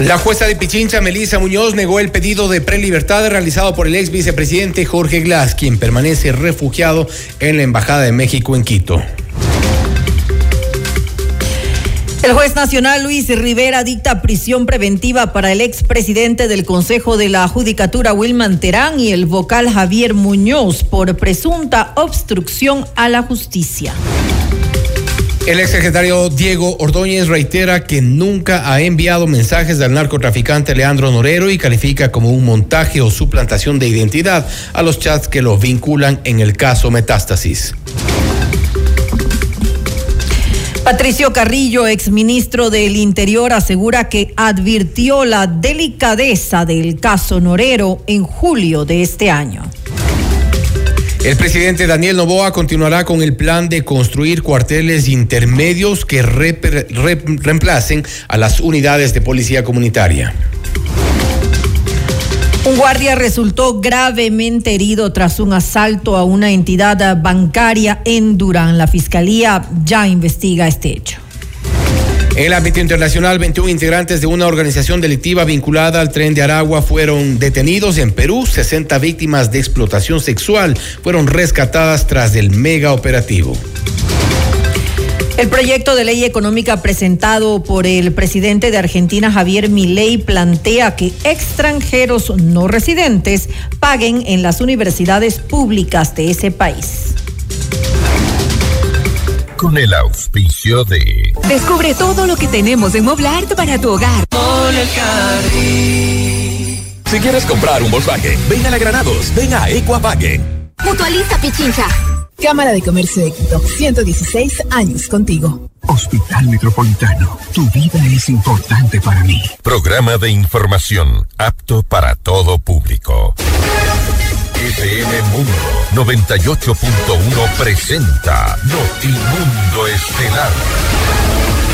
La jueza de Pichincha, Melissa Muñoz, negó el pedido de prelibertad realizado por el ex vicepresidente Jorge Glass, quien permanece refugiado en la Embajada de México en Quito. El juez nacional Luis Rivera dicta prisión preventiva para el expresidente del Consejo de la Judicatura Wilman Terán y el vocal Javier Muñoz por presunta obstrucción a la justicia. El exsecretario Diego Ordóñez reitera que nunca ha enviado mensajes del narcotraficante Leandro Norero y califica como un montaje o suplantación de identidad a los chats que lo vinculan en el caso Metástasis. Patricio Carrillo, exministro del Interior, asegura que advirtió la delicadeza del caso Norero en julio de este año. El presidente Daniel Novoa continuará con el plan de construir cuarteles intermedios que reemplacen a las unidades de policía comunitaria. Un guardia resultó gravemente herido tras un asalto a una entidad bancaria en Durán. La fiscalía ya investiga este hecho. En el ámbito internacional, 21 integrantes de una organización delictiva vinculada al tren de Aragua fueron detenidos en Perú. 60 víctimas de explotación sexual fueron rescatadas tras el mega operativo. El proyecto de ley económica presentado por el presidente de Argentina, Javier Milei, plantea que extranjeros no residentes paguen en las universidades públicas de ese país con el auspicio de... Descubre todo lo que tenemos en Moblart para tu hogar. Si quieres comprar un Volkswagen, ven a la Granados, ven a Equavagen. Mutualiza Pichincha. Cámara de Comercio de Quito, 116 años contigo. Hospital Metropolitano, tu vida es importante para mí. Programa de información apto para todo público. FM Mundo 98.1 presenta Notimundo Estelar.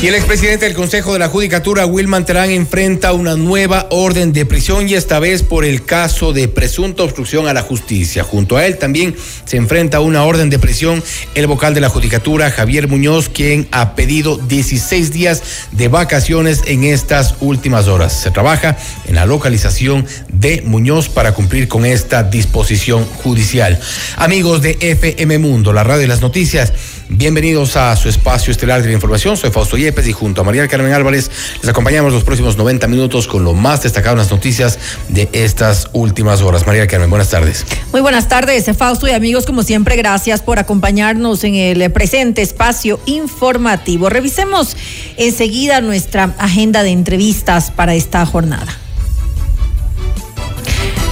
Y el expresidente del Consejo de la Judicatura, Wilman Terán, enfrenta una nueva orden de prisión y esta vez por el caso de presunta obstrucción a la justicia. Junto a él también se enfrenta una orden de prisión el vocal de la Judicatura, Javier Muñoz, quien ha pedido 16 días de vacaciones en estas últimas horas. Se trabaja en la localización de Muñoz para cumplir con esta disposición judicial. Amigos de FM Mundo, la radio de las noticias, bienvenidos a su espacio estelar de la información. Soy Fausto y junto a María Carmen Álvarez les acompañamos los próximos 90 minutos con lo más destacado en las noticias de estas últimas horas. María Carmen, buenas tardes. Muy buenas tardes, Fausto y amigos, como siempre, gracias por acompañarnos en el presente espacio informativo. Revisemos enseguida nuestra agenda de entrevistas para esta jornada.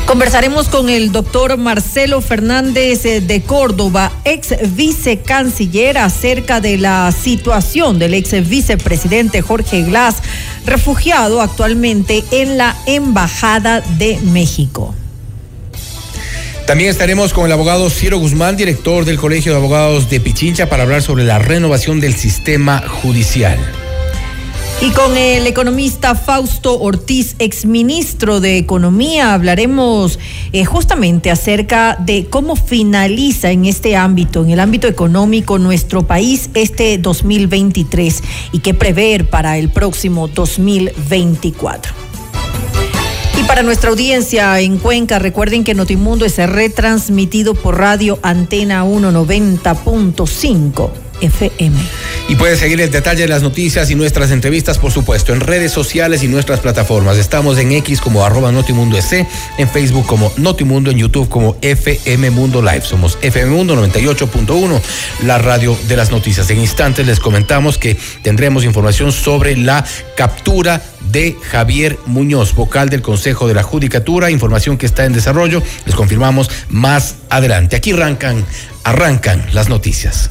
Conversaremos con el doctor Marcelo Fernández eh, de Córdoba, ex vicecanciller, acerca de la situación del ex vicepresidente Jorge Glass, refugiado actualmente en la Embajada de México. También estaremos con el abogado Ciro Guzmán, director del Colegio de Abogados de Pichincha, para hablar sobre la renovación del sistema judicial. Y con el economista Fausto Ortiz, exministro de Economía, hablaremos eh, justamente acerca de cómo finaliza en este ámbito, en el ámbito económico, nuestro país este 2023 y qué prever para el próximo 2024. Y para nuestra audiencia en Cuenca, recuerden que Notimundo es retransmitido por radio Antena 190.5 FM. Y puedes seguir el detalle de las noticias y nuestras entrevistas, por supuesto, en redes sociales y nuestras plataformas. Estamos en X como arroba Notimundo EC, en Facebook como Notimundo, en YouTube como FM Mundo Live. Somos FM Mundo 98.1, la radio de las noticias. En instantes les comentamos que tendremos información sobre la captura de Javier Muñoz, vocal del Consejo de la Judicatura, información que está en desarrollo. Les confirmamos más adelante. Aquí arrancan, arrancan las noticias.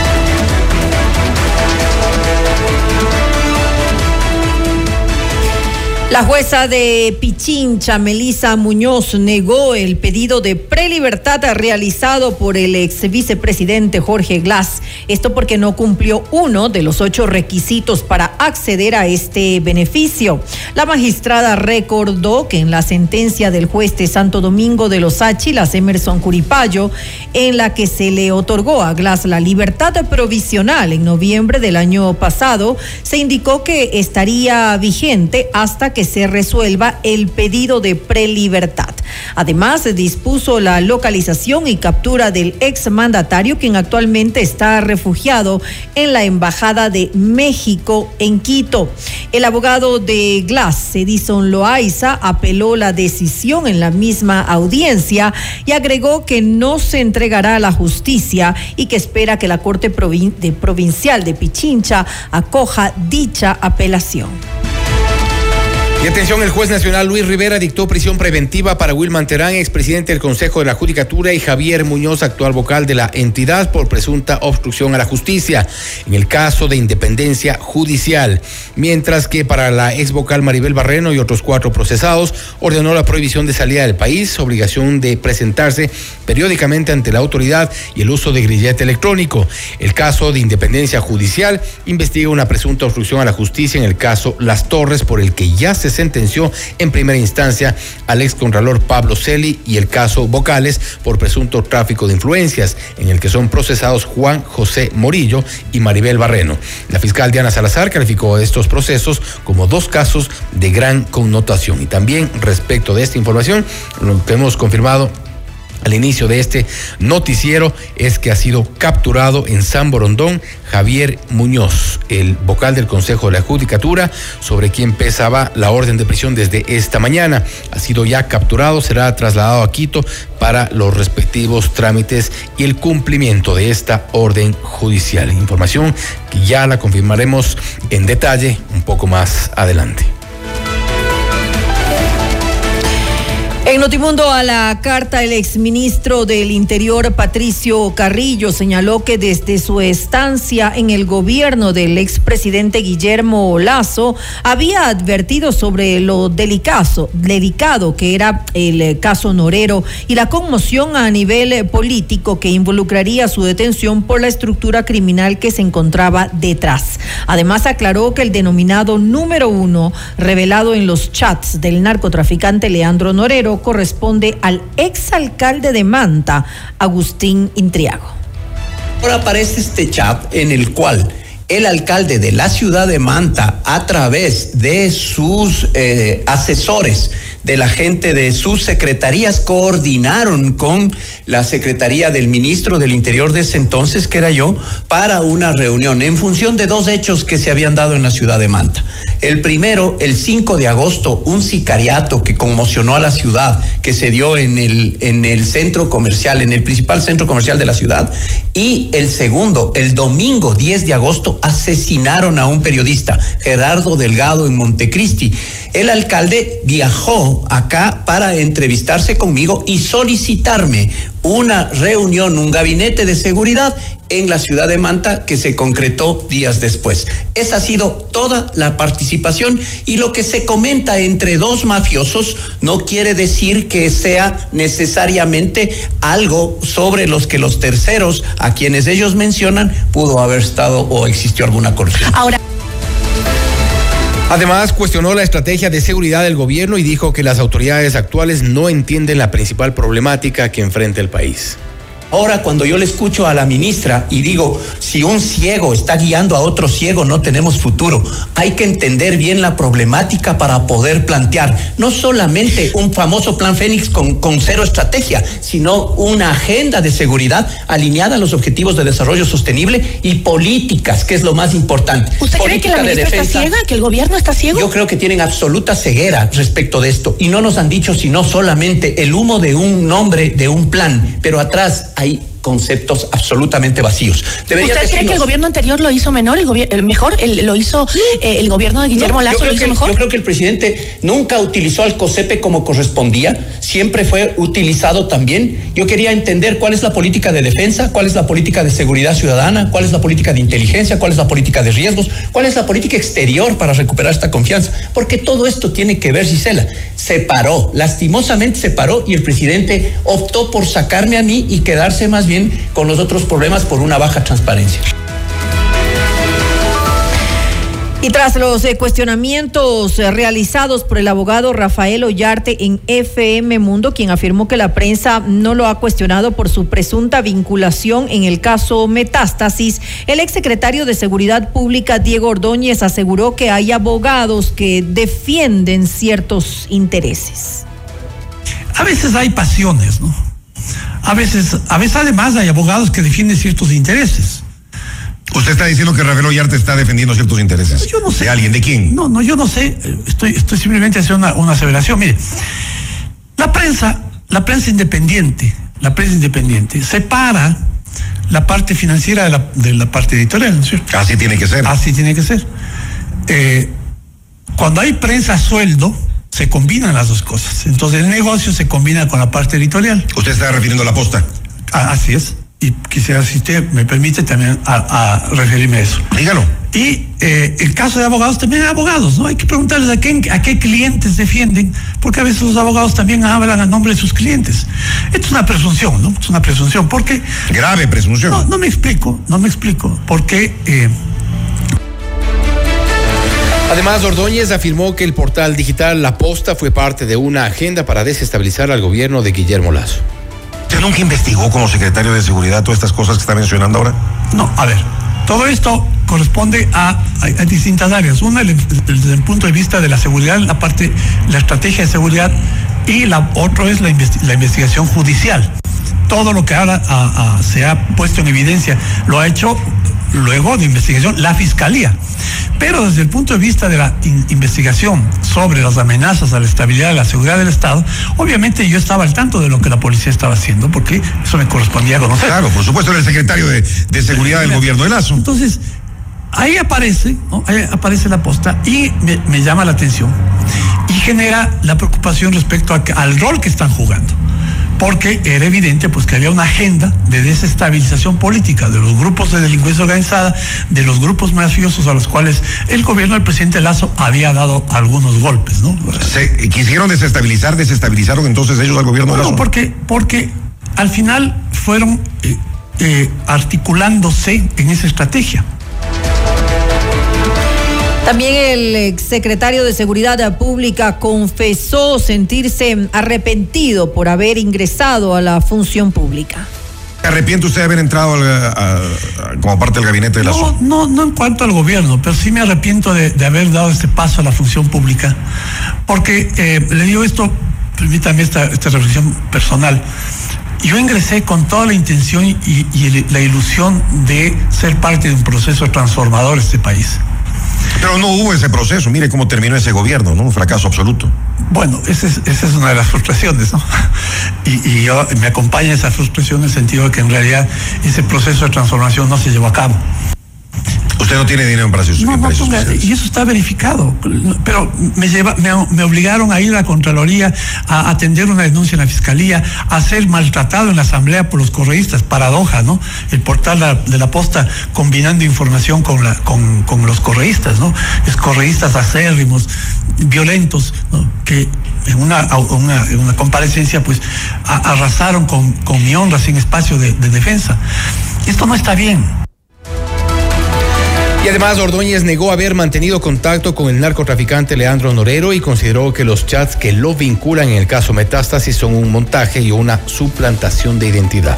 La jueza de Pichincha, Melisa Muñoz, negó el pedido de prelibertad realizado por el ex vicepresidente Jorge Glass. Esto porque no cumplió uno de los ocho requisitos para acceder a este beneficio. La magistrada recordó que en la sentencia del juez de Santo Domingo de los Áchilas, Emerson Curipayo, en la que se le otorgó a Glass la libertad provisional en noviembre del año pasado, se indicó que estaría vigente hasta que se resuelva el pedido de prelibertad. Además, se dispuso la localización y captura del exmandatario, quien actualmente está refugiado en la Embajada de México en Quito. El abogado de Glass, Edison Loaiza, apeló la decisión en la misma audiencia y agregó que no se entregará a la justicia y que espera que la Corte Provincial de Pichincha acoja dicha apelación. Y atención, el juez nacional Luis Rivera dictó prisión preventiva para Wilman Terán, expresidente del Consejo de la Judicatura, y Javier Muñoz, actual vocal de la entidad, por presunta obstrucción a la justicia en el caso de independencia judicial. Mientras que para la ex vocal Maribel Barreno y otros cuatro procesados, ordenó la prohibición de salida del país, obligación de presentarse periódicamente ante la autoridad y el uso de grillete electrónico. El caso de independencia judicial investiga una presunta obstrucción a la justicia en el caso Las Torres, por el que ya se sentenció en primera instancia al ex contralor Pablo Celi y el caso Vocales por presunto tráfico de influencias, en el que son procesados Juan José Morillo y Maribel Barreno. La fiscal Diana Salazar calificó estos procesos como dos casos de gran connotación. Y también respecto de esta información, lo que hemos confirmado al inicio de este noticiero es que ha sido capturado en San Borondón Javier Muñoz, el vocal del Consejo de la Judicatura, sobre quien pesaba la orden de prisión desde esta mañana. Ha sido ya capturado, será trasladado a Quito para los respectivos trámites y el cumplimiento de esta orden judicial. Información que ya la confirmaremos en detalle un poco más adelante. En Notimundo a la carta, el exministro del Interior, Patricio Carrillo, señaló que desde su estancia en el gobierno del expresidente Guillermo Lazo, había advertido sobre lo delicado, delicado que era el caso Norero y la conmoción a nivel político que involucraría su detención por la estructura criminal que se encontraba detrás. Además, aclaró que el denominado número uno, revelado en los chats del narcotraficante Leandro Norero, corresponde al exalcalde de Manta, Agustín Intriago. Ahora aparece este chat en el cual el alcalde de la ciudad de Manta, a través de sus eh, asesores, de la gente de sus secretarías coordinaron con la secretaría del ministro del Interior de ese entonces, que era yo, para una reunión en función de dos hechos que se habían dado en la ciudad de Manta. El primero, el 5 de agosto, un sicariato que conmocionó a la ciudad, que se dio en el, en el centro comercial, en el principal centro comercial de la ciudad. Y el segundo, el domingo 10 de agosto, asesinaron a un periodista, Gerardo Delgado, en Montecristi. El alcalde viajó acá para entrevistarse conmigo y solicitarme una reunión, un gabinete de seguridad en la ciudad de Manta que se concretó días después. Esa ha sido toda la participación y lo que se comenta entre dos mafiosos no quiere decir que sea necesariamente algo sobre los que los terceros a quienes ellos mencionan pudo haber estado o existió alguna corrupción. Ahora Además, cuestionó la estrategia de seguridad del gobierno y dijo que las autoridades actuales no entienden la principal problemática que enfrenta el país. Ahora, cuando yo le escucho a la ministra y digo, si un ciego está guiando a otro ciego, no tenemos futuro. Hay que entender bien la problemática para poder plantear no solamente un famoso plan Fénix con, con cero estrategia, sino una agenda de seguridad alineada a los objetivos de desarrollo sostenible y políticas, que es lo más importante. ¿Usted cree que la Política de ministra está defensa. ciega? ¿Que el gobierno está ciego? Yo creo que tienen absoluta ceguera respecto de esto y no nos han dicho sino solamente el humo de un nombre, de un plan, pero atrás hay conceptos absolutamente vacíos. Debería ¿Usted cree que el gobierno anterior lo hizo menor, el, el mejor, el- lo hizo eh, el gobierno de Guillermo No, Lazo lo hizo que- mejor? Yo creo que el presidente nunca utilizó al COSEPE como correspondía, siempre fue utilizado también. Yo quería entender cuál es la política de defensa, cuál es la política de seguridad ciudadana, cuál es la política de inteligencia, cuál es la política de riesgos, cuál es la política exterior para recuperar esta confianza, porque todo esto tiene que ver, Gisela. Se paró, lastimosamente se paró y el presidente optó por sacarme a mí y quedarse más bien con los otros problemas por una baja transparencia. Y tras los eh, cuestionamientos eh, realizados por el abogado Rafael Ollarte en FM Mundo, quien afirmó que la prensa no lo ha cuestionado por su presunta vinculación en el caso Metástasis, el exsecretario de Seguridad Pública Diego Ordóñez aseguró que hay abogados que defienden ciertos intereses. A veces hay pasiones, ¿no? A veces, a veces además hay abogados que defienden ciertos intereses. Usted está diciendo que Rafael Ollarte está defendiendo ciertos intereses. Yo no sé. ¿De alguien? ¿De quién? No, no, yo no sé. Estoy, estoy simplemente haciendo una, una aseveración. Mire, la prensa, la prensa independiente, la prensa independiente separa la parte financiera de la, de la parte editorial, ¿no es cierto? Así tiene que ser. Así tiene que ser. Eh, cuando hay prensa a sueldo, se combinan las dos cosas. Entonces el negocio se combina con la parte editorial. Usted está refiriendo a la posta. Ah, así es. Y quisiera, si usted me permite, también a, a referirme a eso. Dígalo. Y eh, el caso de abogados, también hay abogados, ¿no? Hay que preguntarles a qué, a qué clientes defienden, porque a veces los abogados también hablan a nombre de sus clientes. Esto es una presunción, ¿no? Es una presunción, porque... Grave presunción. No, no me explico, no me explico, porque... eh, Además, Ordóñez afirmó que el portal digital La Posta fue parte de una agenda para desestabilizar al gobierno de Guillermo Lazo. ¿Usted nunca investigó como secretario de Seguridad todas estas cosas que está mencionando ahora? No, a ver, todo esto corresponde a, a- a distintas áreas. Una, el- desde el punto de vista de la seguridad, la parte, la estrategia de seguridad, y la otro es la, investi- la investigación judicial. Todo lo que ahora a- a- se ha puesto en evidencia lo ha hecho luego de investigación la fiscalía. Pero desde el punto de vista de la in- investigación sobre las amenazas a la estabilidad y la seguridad del Estado, obviamente yo estaba al tanto de lo que la policía estaba haciendo, porque eso me correspondía conocer. Claro, por supuesto, era el secretario de, de Seguridad del gobierno de Lazo. Entonces, ahí aparece, ¿no? ahí aparece la posta y me, me llama la atención y genera la preocupación respecto a que- al rol que están jugando. Porque era evidente pues que había una agenda de desestabilización política de los grupos de delincuencia organizada, de los grupos mafiosos a los cuales el gobierno del presidente Lazo había dado algunos golpes, ¿no? Se quisieron desestabilizar, desestabilizaron entonces ellos al gobierno de No, Lazo. porque, porque al final fueron eh, eh, articulándose en esa estrategia. También el exsecretario de Seguridad Pública confesó sentirse arrepentido por haber ingresado a la función pública. ¿Se arrepiente usted de haber entrado al- a- a- como parte del gabinete de Lazo? No, no, no en cuanto al gobierno, pero sí me arrepiento de, de haber dado este paso a la función pública, porque eh, le digo esto, permítame esta, esta reflexión personal. Yo ingresé con toda la intención y, la ilusión de ser parte de un proceso transformador de este país. Pero no hubo ese proceso. Mire cómo terminó ese gobierno, ¿no? Un fracaso absoluto. Bueno, esa es, esa es una de las frustraciones, ¿no? Y, yo me acompaña esa frustración en el sentido de que en realidad ese proceso de transformación no se llevó a cabo. Usted no tiene dinero para esos, No, no y eso está verificado. Pero me, lleva, me, me obligaron a ir a la Contraloría, a atender una denuncia en la Fiscalía, a ser maltratado en la Asamblea por los correístas. Paradoja, ¿no? El portal de la posta combinando información con, la, con, con los correístas, ¿no? Es correístas acérrimos, violentos, ¿no? Que en una, una, en una comparecencia, pues, a- arrasaron con, con mi honra sin espacio de, de defensa. Esto no está bien. Y además Ordóñez negó haber mantenido contacto con el narcotraficante Leandro Norero y consideró que los chats que lo vinculan en el caso Metástasis son un montaje y una suplantación de identidad.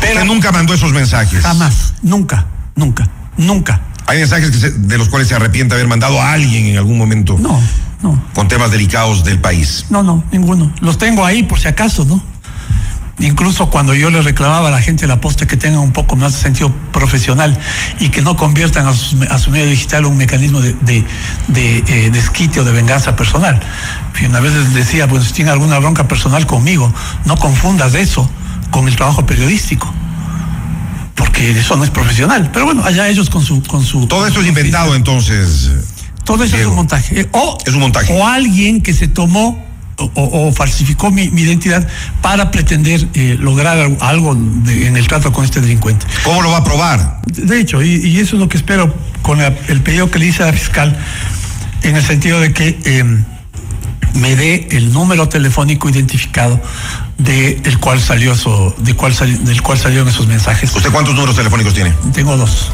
Pero nunca mandó esos mensajes. Jamás, nunca, nunca, nunca. Hay mensajes que se- de los cuales se arrepiente haber mandado a alguien en algún momento. No, no. Con temas delicados del país. No, no, ninguno. Los tengo ahí por si acaso, ¿no? Incluso cuando yo le reclamaba a la gente de la posta que tengan un poco más de sentido profesional y que no conviertan a, sus- a su medio digital un mecanismo de, de, de, eh, desquite o de venganza personal. En fin, a veces decía, pues si tiene alguna bronca personal conmigo, no confundas eso con el trabajo periodístico. Porque eso no es profesional. Pero bueno, allá ellos con su... Con su Todo esto es inventado entonces. todo eso es un montaje. O, Es un montaje. O alguien que se tomó o, falsificó mi, mi identidad para pretender eh, lograr al- algo de- en el trato con este delincuente. ¿Cómo lo va a probar? De hecho, y, y eso es lo que espero con la- el pedido que le hice a la fiscal, en el sentido de que eh, me dé el número telefónico identificado de, del cual salió eso, de cuál sali- del cual salieron esos mensajes. ¿Usted cuántos números telefónicos tiene? Tengo dos.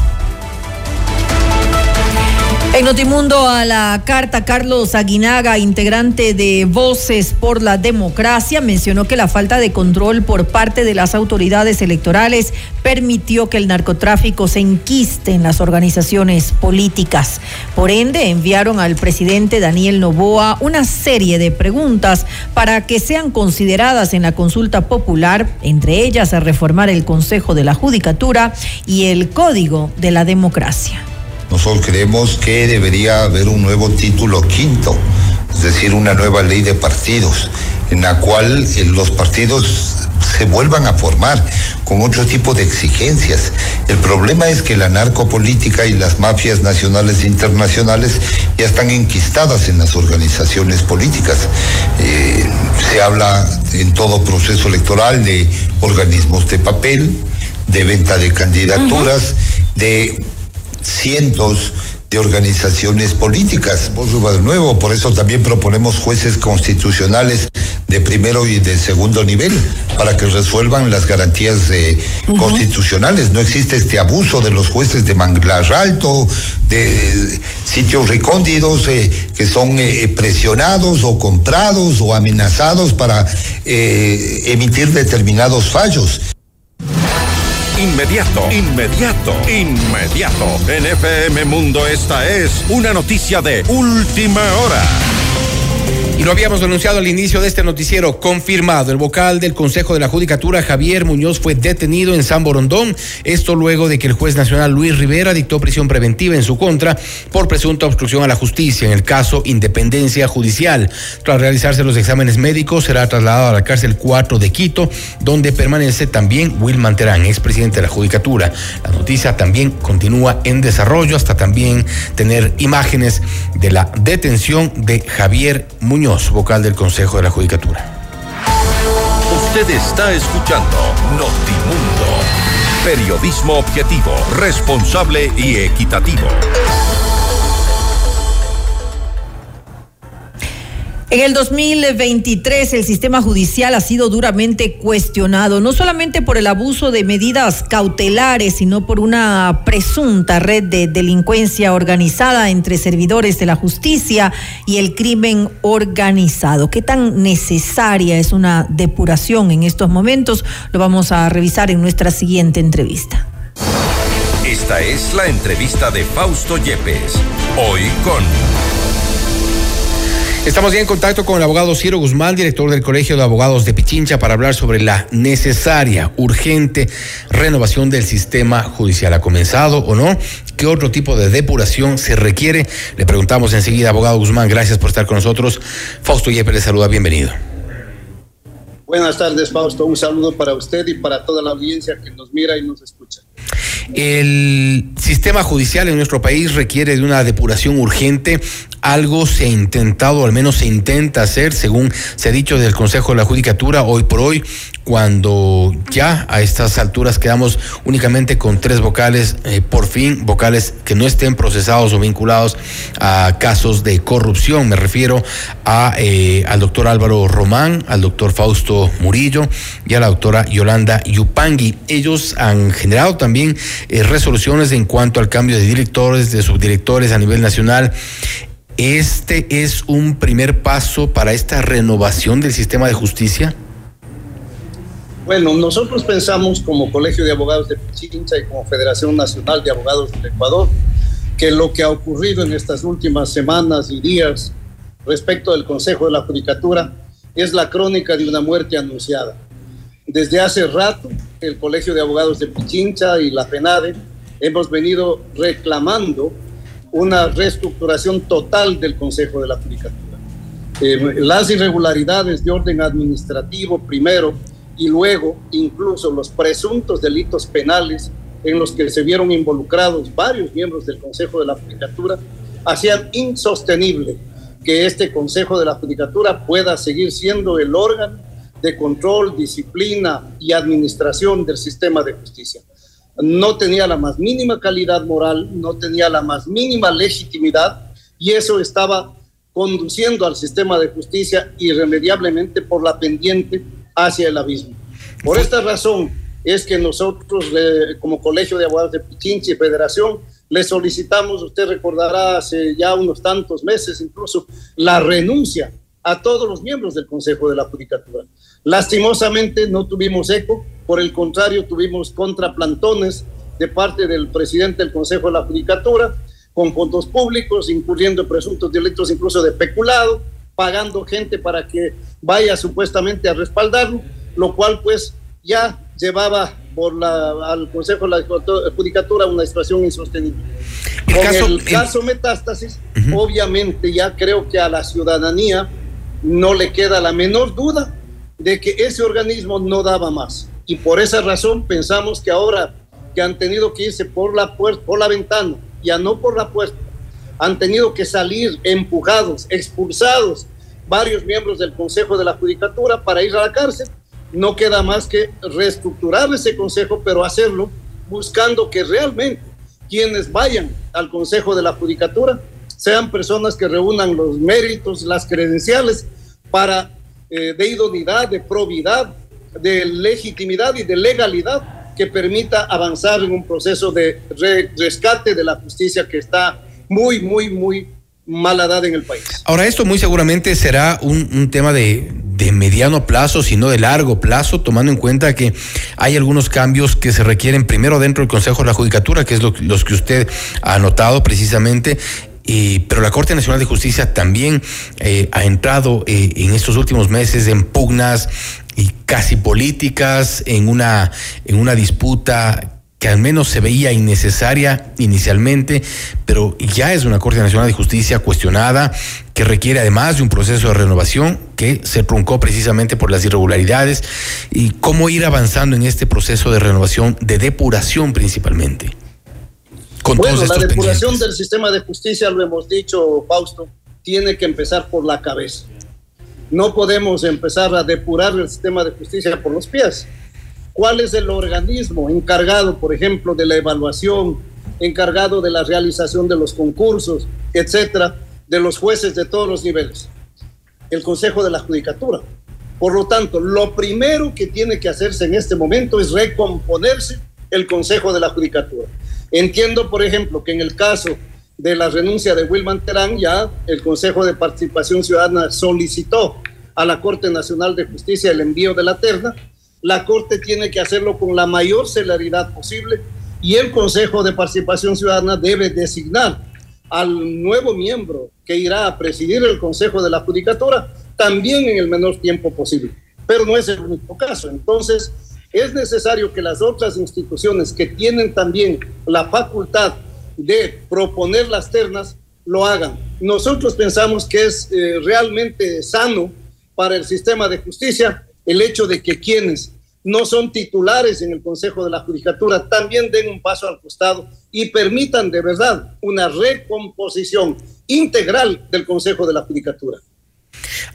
En Notimundo a la carta, Carlos Aguinaga, integrante de Voces por la Democracia, mencionó que la falta de control por parte de las autoridades electorales permitió que el narcotráfico se enquiste en las organizaciones políticas. Por ende, enviaron al presidente Daniel Novoa una serie de preguntas para que sean consideradas en la consulta popular, entre ellas a reformar el Consejo de la Judicatura y el Código de la Democracia. Nosotros creemos que debería haber un nuevo título quinto, es decir, una nueva ley de partidos, en la cual eh, los partidos se vuelvan a formar con otro tipo de exigencias. El problema es que la narcopolítica y las mafias nacionales e internacionales ya están enquistadas en las organizaciones políticas. Eh, se habla en todo proceso electoral de organismos de papel, de venta de candidaturas, de cientos de organizaciones políticas. De nuevo, por eso también proponemos jueces constitucionales de primero y de segundo nivel para que resuelvan las garantías eh, constitucionales. No existe este abuso de los jueces de manglar alto, de sitios recóndidos eh, que son eh, presionados o comprados o amenazados para eh, emitir determinados fallos. Inmediato, inmediato, inmediato. En FM Mundo esta es una noticia de última hora. Y lo habíamos anunciado al inicio de este noticiero, confirmado. El vocal del Consejo de la Judicatura, Javier Muñoz, fue detenido en San Borondón. Esto luego de que el juez nacional Luis Rivera dictó prisión preventiva en su contra por presunta obstrucción a la justicia en el caso Independencia Judicial. Tras realizarse los exámenes médicos, será trasladado a la cárcel 4 de Quito, donde permanece también Wilman Terán, expresidente de la Judicatura. La noticia también continúa en desarrollo hasta también tener imágenes de la detención de Javier Muñoz, vocal del Consejo de la Judicatura. Usted está escuchando Notimundo. Periodismo objetivo, responsable y equitativo. En el 2023 el sistema judicial ha sido duramente cuestionado, no solamente por el abuso de medidas cautelares, sino por una presunta red de delincuencia organizada entre servidores de la justicia y el crimen organizado. ¿Qué tan necesaria es una depuración en estos momentos? Lo vamos a revisar en nuestra siguiente entrevista. Esta es la entrevista de Fausto Yepes. Hoy con Estamos ya en contacto con el abogado Ciro Guzmán, director del Colegio de Abogados de Pichincha, para hablar sobre la necesaria, urgente renovación del sistema judicial. ¿Ha comenzado o no? ¿Qué otro tipo de depuración se requiere? Le preguntamos enseguida, abogado Guzmán, gracias por estar con nosotros. Fausto Yepes le saluda, bienvenido. Buenas tardes, Fausto. Un saludo para usted y para toda la audiencia que nos mira y nos escucha. El sistema judicial en nuestro país requiere de una depuración urgente. Algo se ha intentado, al menos se intenta hacer, según se ha dicho del Consejo de la Judicatura, hoy por hoy, cuando ya a estas alturas quedamos únicamente con tres vocales, eh, por fin, vocales que no estén procesados o vinculados a casos de corrupción. Me refiero a, eh, al doctor Álvaro Román, al doctor Fausto Murillo y a la doctora Yolanda Yupangui. Ellos han generado también eh, resoluciones en cuanto al cambio de directores, de subdirectores a nivel nacional. ¿Este es un primer paso para esta renovación del sistema de justicia? Bueno, nosotros pensamos como Colegio de Abogados de Pichincha y como Federación Nacional de Abogados del Ecuador que lo que ha ocurrido en estas últimas semanas y días respecto del Consejo de la Judicatura es la crónica de una muerte anunciada. Desde hace rato, el Colegio de Abogados de Pichincha y la FENADE hemos venido reclamando una reestructuración total del Consejo de la Judicatura. Eh, las irregularidades de orden administrativo primero y luego incluso los presuntos delitos penales en los que se vieron involucrados varios miembros del Consejo de la Judicatura hacían insostenible que este Consejo de la Judicatura pueda seguir siendo el órgano de control, disciplina y administración del sistema de justicia. No tenía la más mínima calidad moral, no tenía la más mínima legitimidad y eso estaba conduciendo al sistema de justicia irremediablemente por la pendiente hacia el abismo. Por esta razón es que nosotros, como Colegio de Abogados de Pichincha y Federación, le solicitamos, usted recordará hace ya unos tantos meses incluso, la renuncia a todos los miembros del Consejo de la Judicatura. Lastimosamente no tuvimos eco, por el contrario tuvimos contraplantones de parte del presidente del Consejo de la Judicatura, con fondos públicos, incurriendo en presuntos delitos incluso de peculado, pagando gente para que vaya supuestamente a respaldarlo, lo cual pues ya llevaba por la, al Consejo de la Judicatura una situación insostenible. Con el caso Metástasis, obviamente ya creo que a la ciudadanía no le queda la menor duda de que ese organismo no daba más. Y por esa razón pensamos que ahora que han tenido que irse por la puerta, por la ventana, ya no por la puerta, han tenido que salir empujados, expulsados varios miembros del Consejo de la Judicatura para ir a la cárcel. No queda más que reestructurar ese consejo, pero hacerlo buscando que realmente quienes vayan al Consejo de la Judicatura sean personas que reúnan los méritos, las credenciales para eh, de idoneidad, de probidad, de legitimidad y de legalidad que permita avanzar en un proceso de rescate de la justicia que está muy, muy, muy mala edad en el país. Ahora, esto muy seguramente será un, tema de, mediano plazo, sino de largo plazo, tomando en cuenta que hay algunos cambios que se requieren primero dentro del Consejo de la Judicatura, que es lo, los que usted ha anotado precisamente, pero la Corte Nacional de Justicia también eh, ha entrado eh, en estos últimos meses en pugnas y casi políticas, en una, en una disputa que al menos se veía innecesaria inicialmente, pero ya es una Corte Nacional de Justicia cuestionada, que requiere además de un proceso de renovación que se truncó precisamente por las irregularidades y cómo ir avanzando en este proceso de renovación, de depuración principalmente bueno, la depuración del sistema de justicia, lo hemos dicho, Fausto, tiene que empezar por la cabeza. No podemos empezar a depurar el sistema de justicia por los pies. ¿Cuál es el organismo encargado, por ejemplo, de la evaluación, encargado de la realización de los concursos, etcétera, de los jueces de todos los niveles? El Consejo de la Judicatura. Por lo tanto, lo primero que tiene que hacerse en este momento es recomponerse el Consejo de la Judicatura. Entiendo, por ejemplo, que en el caso de la renuncia de Wilman Terán, ya el Consejo de Participación Ciudadana solicitó a la Corte Nacional de Justicia el envío de la terna. La Corte tiene que hacerlo con la mayor celeridad posible y el Consejo de Participación Ciudadana debe designar al nuevo miembro que irá a presidir el Consejo de la Judicatura también en el menor tiempo posible. Pero no es el único caso. Entonces, es necesario que las otras instituciones que tienen también la facultad de proponer las ternas lo hagan. Nosotros pensamos que es eh, realmente sano para el sistema de justicia el hecho de que quienes no son titulares en el Consejo de la Judicatura también den un paso al costado y permitan de verdad una recomposición integral del Consejo de la Judicatura.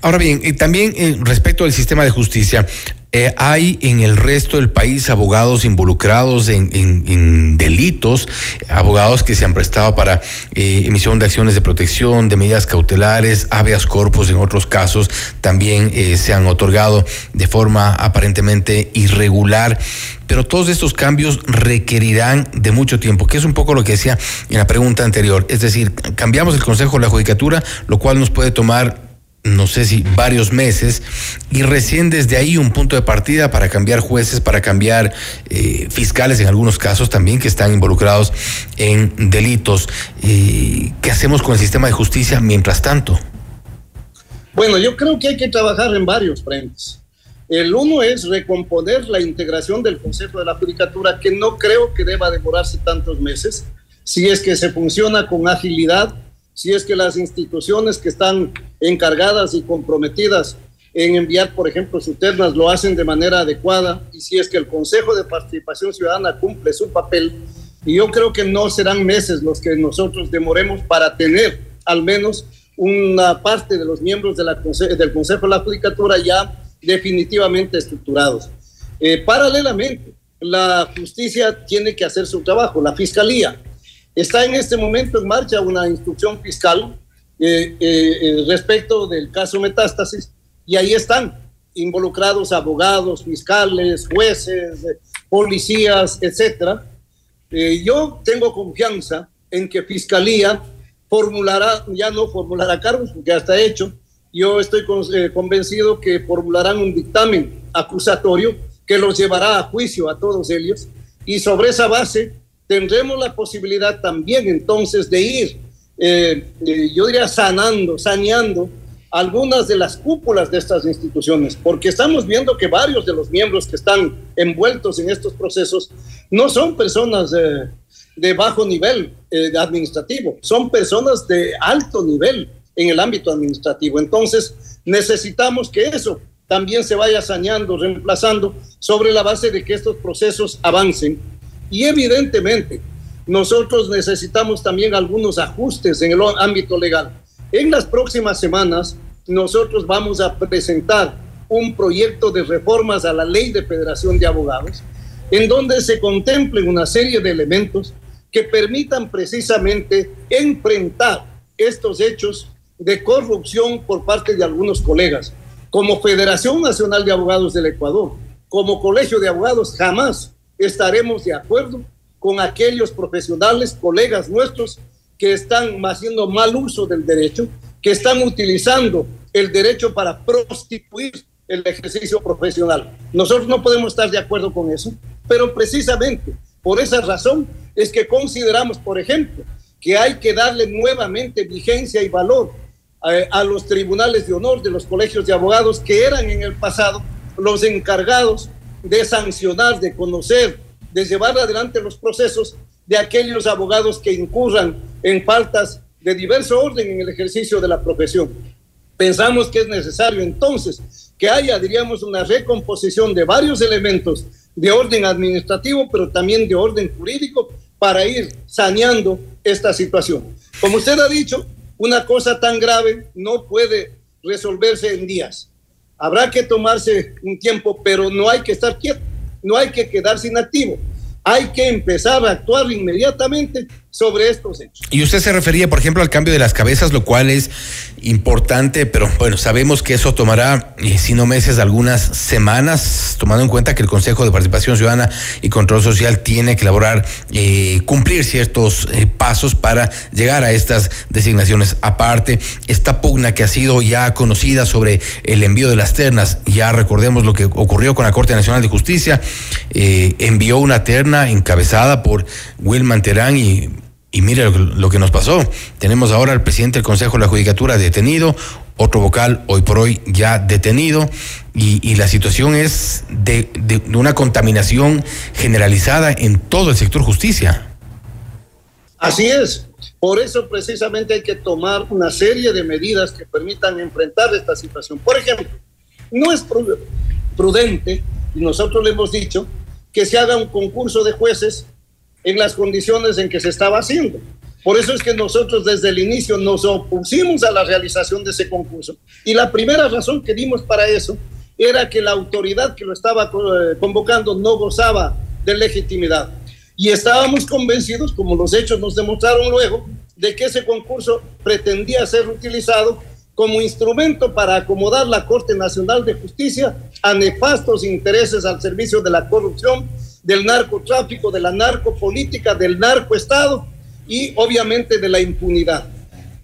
Ahora bien, eh, también eh, respecto al sistema de justicia, eh, hay en el resto del país abogados involucrados en, delitos, abogados que se han prestado para emisión de acciones de protección, de medidas cautelares, habeas corpus en otros casos también se han otorgado de forma aparentemente irregular. Pero todos estos cambios requerirán de mucho tiempo, que es un poco lo que decía en la pregunta anterior. Es decir, cambiamos el Consejo de la Judicatura, lo cual nos puede tomar no sé si varios meses, y recién desde ahí un punto de partida para cambiar jueces, para cambiar eh, fiscales en algunos casos también que están involucrados en delitos. Eh, ¿Qué hacemos con el sistema de justicia mientras tanto? Bueno, yo creo que hay que trabajar en varios frentes. El uno es recomponer la integración del Consejo de la Judicatura, que no creo que deba demorarse tantos meses, si es que se funciona con agilidad si es que las instituciones que están encargadas y comprometidas en enviar, por ejemplo, sus ternas lo hacen de manera adecuada y si es que el Consejo de Participación Ciudadana cumple su papel, y yo creo que no serán meses los que nosotros demoremos para tener al menos una parte de los miembros de la, del Consejo de la Judicatura ya definitivamente estructurados. Eh, paralelamente, la justicia tiene que hacer su trabajo, la fiscalía Está en este momento en marcha una instrucción fiscal eh, eh, eh, respecto del caso Metástasis y ahí están involucrados abogados, fiscales, jueces, policías, etcétera. yo tengo confianza en que Fiscalía formulará, ya no formulará cargos, porque ya está hecho. Yo estoy convencido que formularán un dictamen acusatorio que los llevará a juicio a todos ellos y sobre esa base tendremos la posibilidad también entonces de ir, eh, eh, yo diría, sanando, saneando algunas de las cúpulas de estas instituciones, porque estamos viendo que varios de los miembros que están envueltos en estos procesos no son personas de bajo nivel eh, administrativo, son personas de alto nivel en el ámbito administrativo. Entonces, necesitamos que eso también se vaya saneando, reemplazando, sobre la base de que estos procesos avancen y evidentemente, nosotros necesitamos también algunos ajustes en el ámbito legal. En las próximas semanas, nosotros vamos a presentar un proyecto de reformas a la ley de federación de abogados, en donde se contemplen una serie de elementos que permitan precisamente enfrentar estos hechos de corrupción por parte de algunos colegas. Como Federación Nacional de Abogados del Ecuador, como Colegio de Abogados, jamás estaremos de acuerdo con aquellos profesionales, colegas nuestros, que están haciendo mal uso del derecho, que están utilizando el derecho para prostituir el ejercicio profesional. Nosotros no podemos estar de acuerdo con eso, pero precisamente por esa razón es que consideramos, por ejemplo, que hay que darle nuevamente vigencia y valor a, eh, a los tribunales de honor de los colegios de abogados que eran en el pasado los encargados de sancionar, de conocer, de llevar adelante los procesos de aquellos abogados que incurran en faltas de diverso orden en el ejercicio de la profesión. Pensamos que es necesario entonces que haya, diríamos, una recomposición de varios elementos de orden administrativo, pero también de orden jurídico para ir saneando esta situación. Como usted ha dicho, una cosa tan grave no puede resolverse en días. Habrá que tomarse un tiempo, pero no hay que estar quieto, no hay que quedarse inactivo. Hay que empezar a actuar inmediatamente sobre estos hechos. Y usted se refería, por ejemplo, al cambio de las cabezas, lo cual es importante, pero bueno, sabemos que eso tomará, eh, si no meses, algunas semanas, tomando en cuenta que el Consejo de Participación Ciudadana y Control Social tiene que elaborar, eh, cumplir ciertos eh, pasos para llegar a estas designaciones. Aparte, esta pugna que ha sido ya conocida sobre el envío de las ternas, ya recordemos lo que ocurrió con la Corte Nacional de Justicia, envió una terna encabezada por Wilman Terán y y mire lo, que nos pasó. Tenemos ahora al presidente del Consejo de la Judicatura detenido, otro vocal hoy por hoy ya detenido, y, la situación es de, una contaminación generalizada en todo el sector justicia. Así es. Por eso precisamente hay que tomar una serie de medidas que permitan enfrentar esta situación. Por ejemplo, no es prudente, y nosotros le hemos dicho, que se haga un concurso de jueces en las condiciones en que se estaba haciendo. Por eso es que nosotros desde el inicio nos opusimos a la realización de ese concurso. Y la primera razón que dimos para eso era que la autoridad que lo estaba eh, convocando no gozaba de legitimidad. Y estábamos convencidos, como los hechos nos demostraron luego, de que ese concurso pretendía ser utilizado como instrumento para acomodar la Corte Nacional de Justicia a nefastos intereses al servicio de la corrupción del narcotráfico, de la narcopolítica, del narcoestado y obviamente de la impunidad.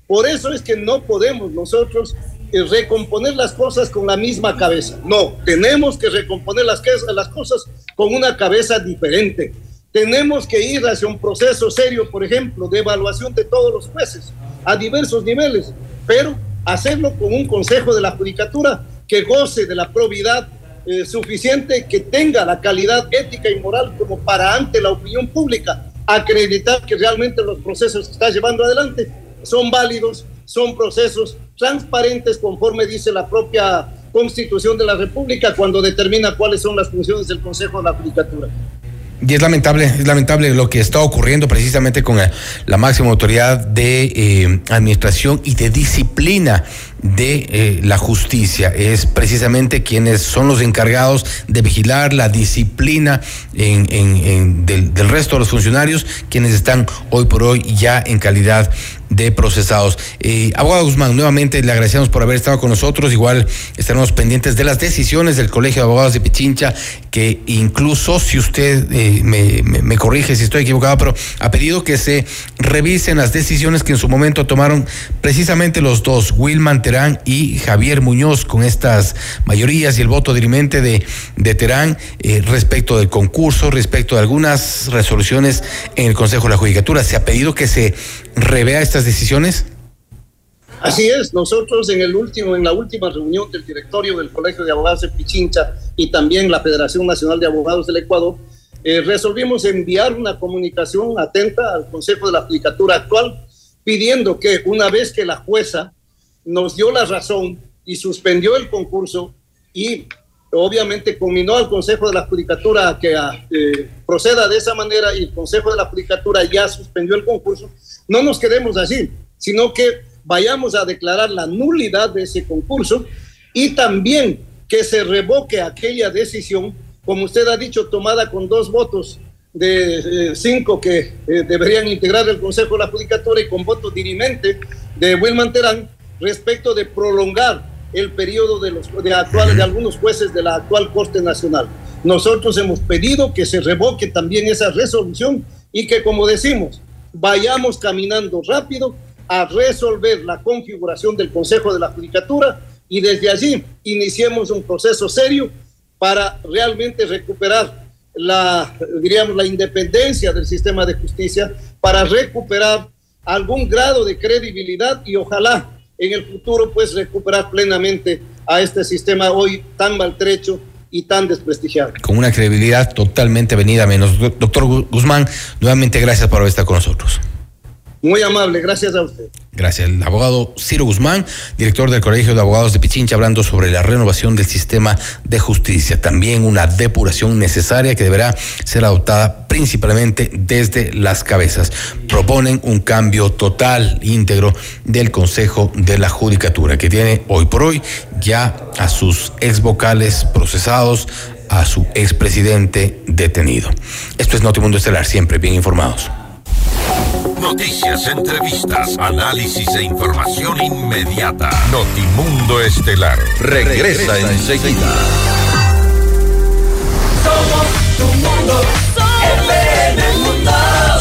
Por eso es que no podemos nosotros eh, recomponer las cosas con la misma cabeza. No, tenemos que recomponer las, las cosas con una cabeza diferente. Tenemos que ir hacia un proceso serio, por ejemplo, de evaluación de todos los jueces a diversos niveles, pero hacerlo con un consejo de la judicatura que goce de la probidad eh, suficiente, que tenga la calidad ética y moral como para ante la opinión pública acreditar que realmente los procesos que está llevando adelante son válidos, son procesos transparentes conforme dice la propia Constitución de la República cuando determina cuáles son las funciones del Consejo de la Judicatura. Y es lamentable, es lamentable lo que está ocurriendo precisamente con la, máxima autoridad de eh, administración y de disciplina de eh, la justicia. Es precisamente quienes son los encargados de vigilar la disciplina en, del, del, resto de los funcionarios, quienes están hoy por hoy ya en calidad de procesados. Eh, abogado Guzmán, nuevamente le agradecemos por haber estado con nosotros. Igual estaremos pendientes de las decisiones del Colegio de Abogados de Pichincha, que incluso, si usted eh, me, me, corrige si estoy equivocado, pero ha pedido que se revisen las decisiones que en su momento tomaron precisamente los dos, Wilman Terán y Javier Muñoz, con estas mayorías y el voto dirimente de, de Terán eh, respecto del concurso, respecto de algunas resoluciones en el Consejo de la Judicatura. Se ha pedido que se revea estas decisiones? Así es, nosotros en el último, en la última reunión del directorio del Colegio de Abogados de Pichincha y también la Federación Nacional de Abogados del Ecuador, eh, resolvimos enviar una comunicación atenta al Consejo de la Judicatura actual, pidiendo que una vez que la jueza nos dio la razón y suspendió el concurso y obviamente combinó al Consejo de la Judicatura a que eh, proceda de esa manera y el Consejo de la Judicatura ya suspendió el concurso, no nos quedemos así, sino que vayamos a declarar la nulidad de ese concurso y también que se revoque aquella decisión, como usted ha dicho, tomada con dos votos de eh, cinco que eh, deberían integrar el Consejo de la Judicatura y con voto dirimente de Wilman Terán respecto de prolongar el periodo de, los, de, actuales, de algunos jueces de la actual Corte Nacional. Nosotros hemos pedido que se revoque también esa resolución y que, como decimos, vayamos caminando rápido a resolver la configuración del Consejo de la Judicatura y desde allí iniciemos un proceso serio para realmente recuperar la, diríamos, la independencia del sistema de justicia, para recuperar algún grado de credibilidad y ojalá en el futuro pues recuperar plenamente a este sistema hoy tan maltrecho y tan desprestigiado. Con una credibilidad totalmente venida menos. Doctor Guzmán, nuevamente gracias por haber con nosotros. Muy amable, gracias a usted. Gracias. El abogado Ciro Guzmán, director del Colegio de Abogados de Pichincha, hablando sobre la renovación del sistema de justicia. También una depuración necesaria que deberá ser adoptada principalmente desde las cabezas. Proponen un cambio total, íntegro del Consejo de la Judicatura, que tiene hoy por hoy ya a sus ex vocales procesados, a su expresidente detenido. Esto es Notimundo Estelar, siempre bien informados. Noticias, entrevistas, análisis e información inmediata. Notimundo Estelar regresa, enseguida. Somos tu mundo.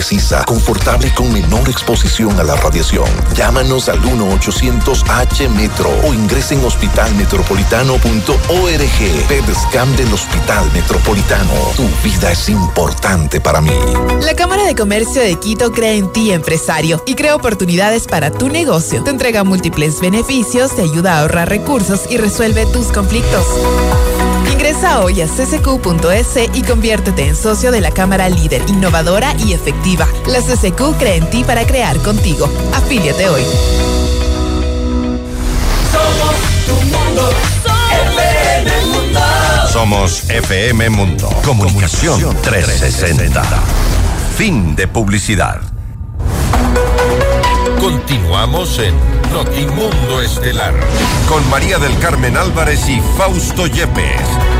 precisa, confortable con menor exposición a la radiación. Llámanos al 1-800-H-METRO o ingresen en hospitalmetropolitano.org. PEDSCAM del Hospital Metropolitano. Tu vida es importante para mí. La Cámara de Comercio de Quito cree en ti, empresario, y crea oportunidades para tu negocio. Te entrega múltiples beneficios, te ayuda a ahorrar recursos y resuelve tus conflictos. Ingresa hoy a ccq.es y conviértete en socio de la Cámara líder, innovadora y efectiva. La CCQ cree en ti para crear contigo. Afíliate hoy. Somos tu mundo. Somos FM Mundo. Comunicación 360. Fin de publicidad. Continuamos en Notimundo Estelar. Con María del Carmen Álvarez y Fausto Yepes.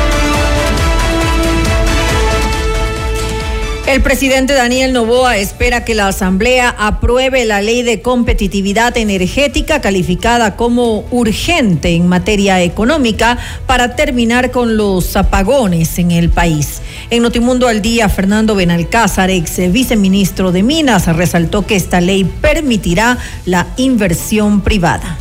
El presidente Daniel Novoa espera que la Asamblea apruebe la ley de competitividad energética calificada como urgente en materia económica para terminar con los apagones en el país. En Notimundo al Día, Fernando Benalcázar, ex viceministro de Minas, resaltó que esta ley permitirá la inversión privada.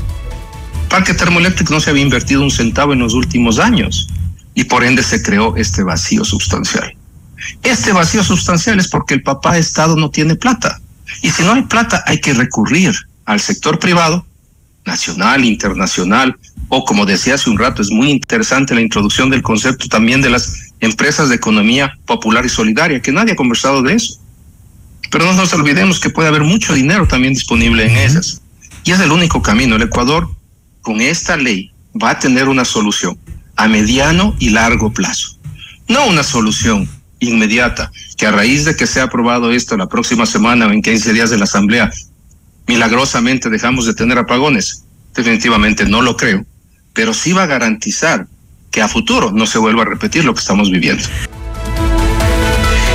Parque Termoeléctrico no se había invertido un centavo en los últimos años y por ende se creó este vacío sustancial. Este vacío sustancial es porque el papá de Estado no tiene plata. Y si no hay plata, hay que recurrir al sector privado, nacional, internacional, o como decía hace un rato, es muy interesante la introducción del concepto también de las empresas de economía popular y solidaria, que nadie ha conversado de eso. Pero no nos olvidemos que puede haber mucho dinero también disponible en esas. Y es el único camino. El Ecuador, con esta ley, va a tener una solución a mediano y largo plazo. No una solución inmediata, que a raíz de que sea aprobado esto la próxima semana o en 15 días de la Asamblea, milagrosamente dejamos de tener apagones. Definitivamente no lo creo, pero sí va a garantizar que a futuro no se vuelva a repetir lo que estamos viviendo.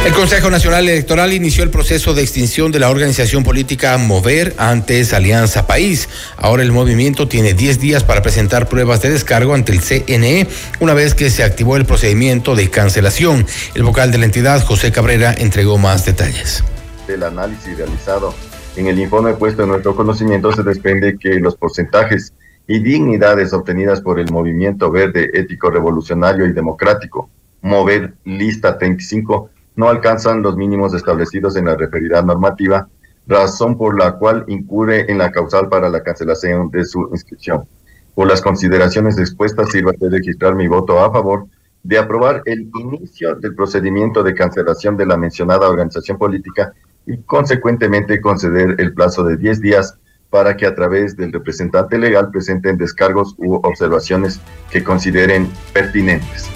El Consejo Nacional Electoral inició el proceso de extinción de la organización política Mover, antes Alianza País. Ahora el movimiento tiene 10 días para presentar pruebas de descargo ante el CNE, una vez que se activó el procedimiento de cancelación. El vocal de la entidad, José Cabrera, entregó más detalles. Del análisis realizado en el informe puesto en nuestro conocimiento se desprende que los porcentajes y dignidades obtenidas por el movimiento verde ético revolucionario y democrático, Mover Lista 35, no alcanzan los mínimos establecidos en la referida normativa, razón por la cual incurre en la causal para la cancelación de su inscripción. Por las consideraciones expuestas, sirva de registrar mi voto a favor de aprobar el inicio del procedimiento de cancelación de la mencionada organización política y consecuentemente conceder el plazo de 10 días para que a través del representante legal presenten descargos u observaciones que consideren pertinentes.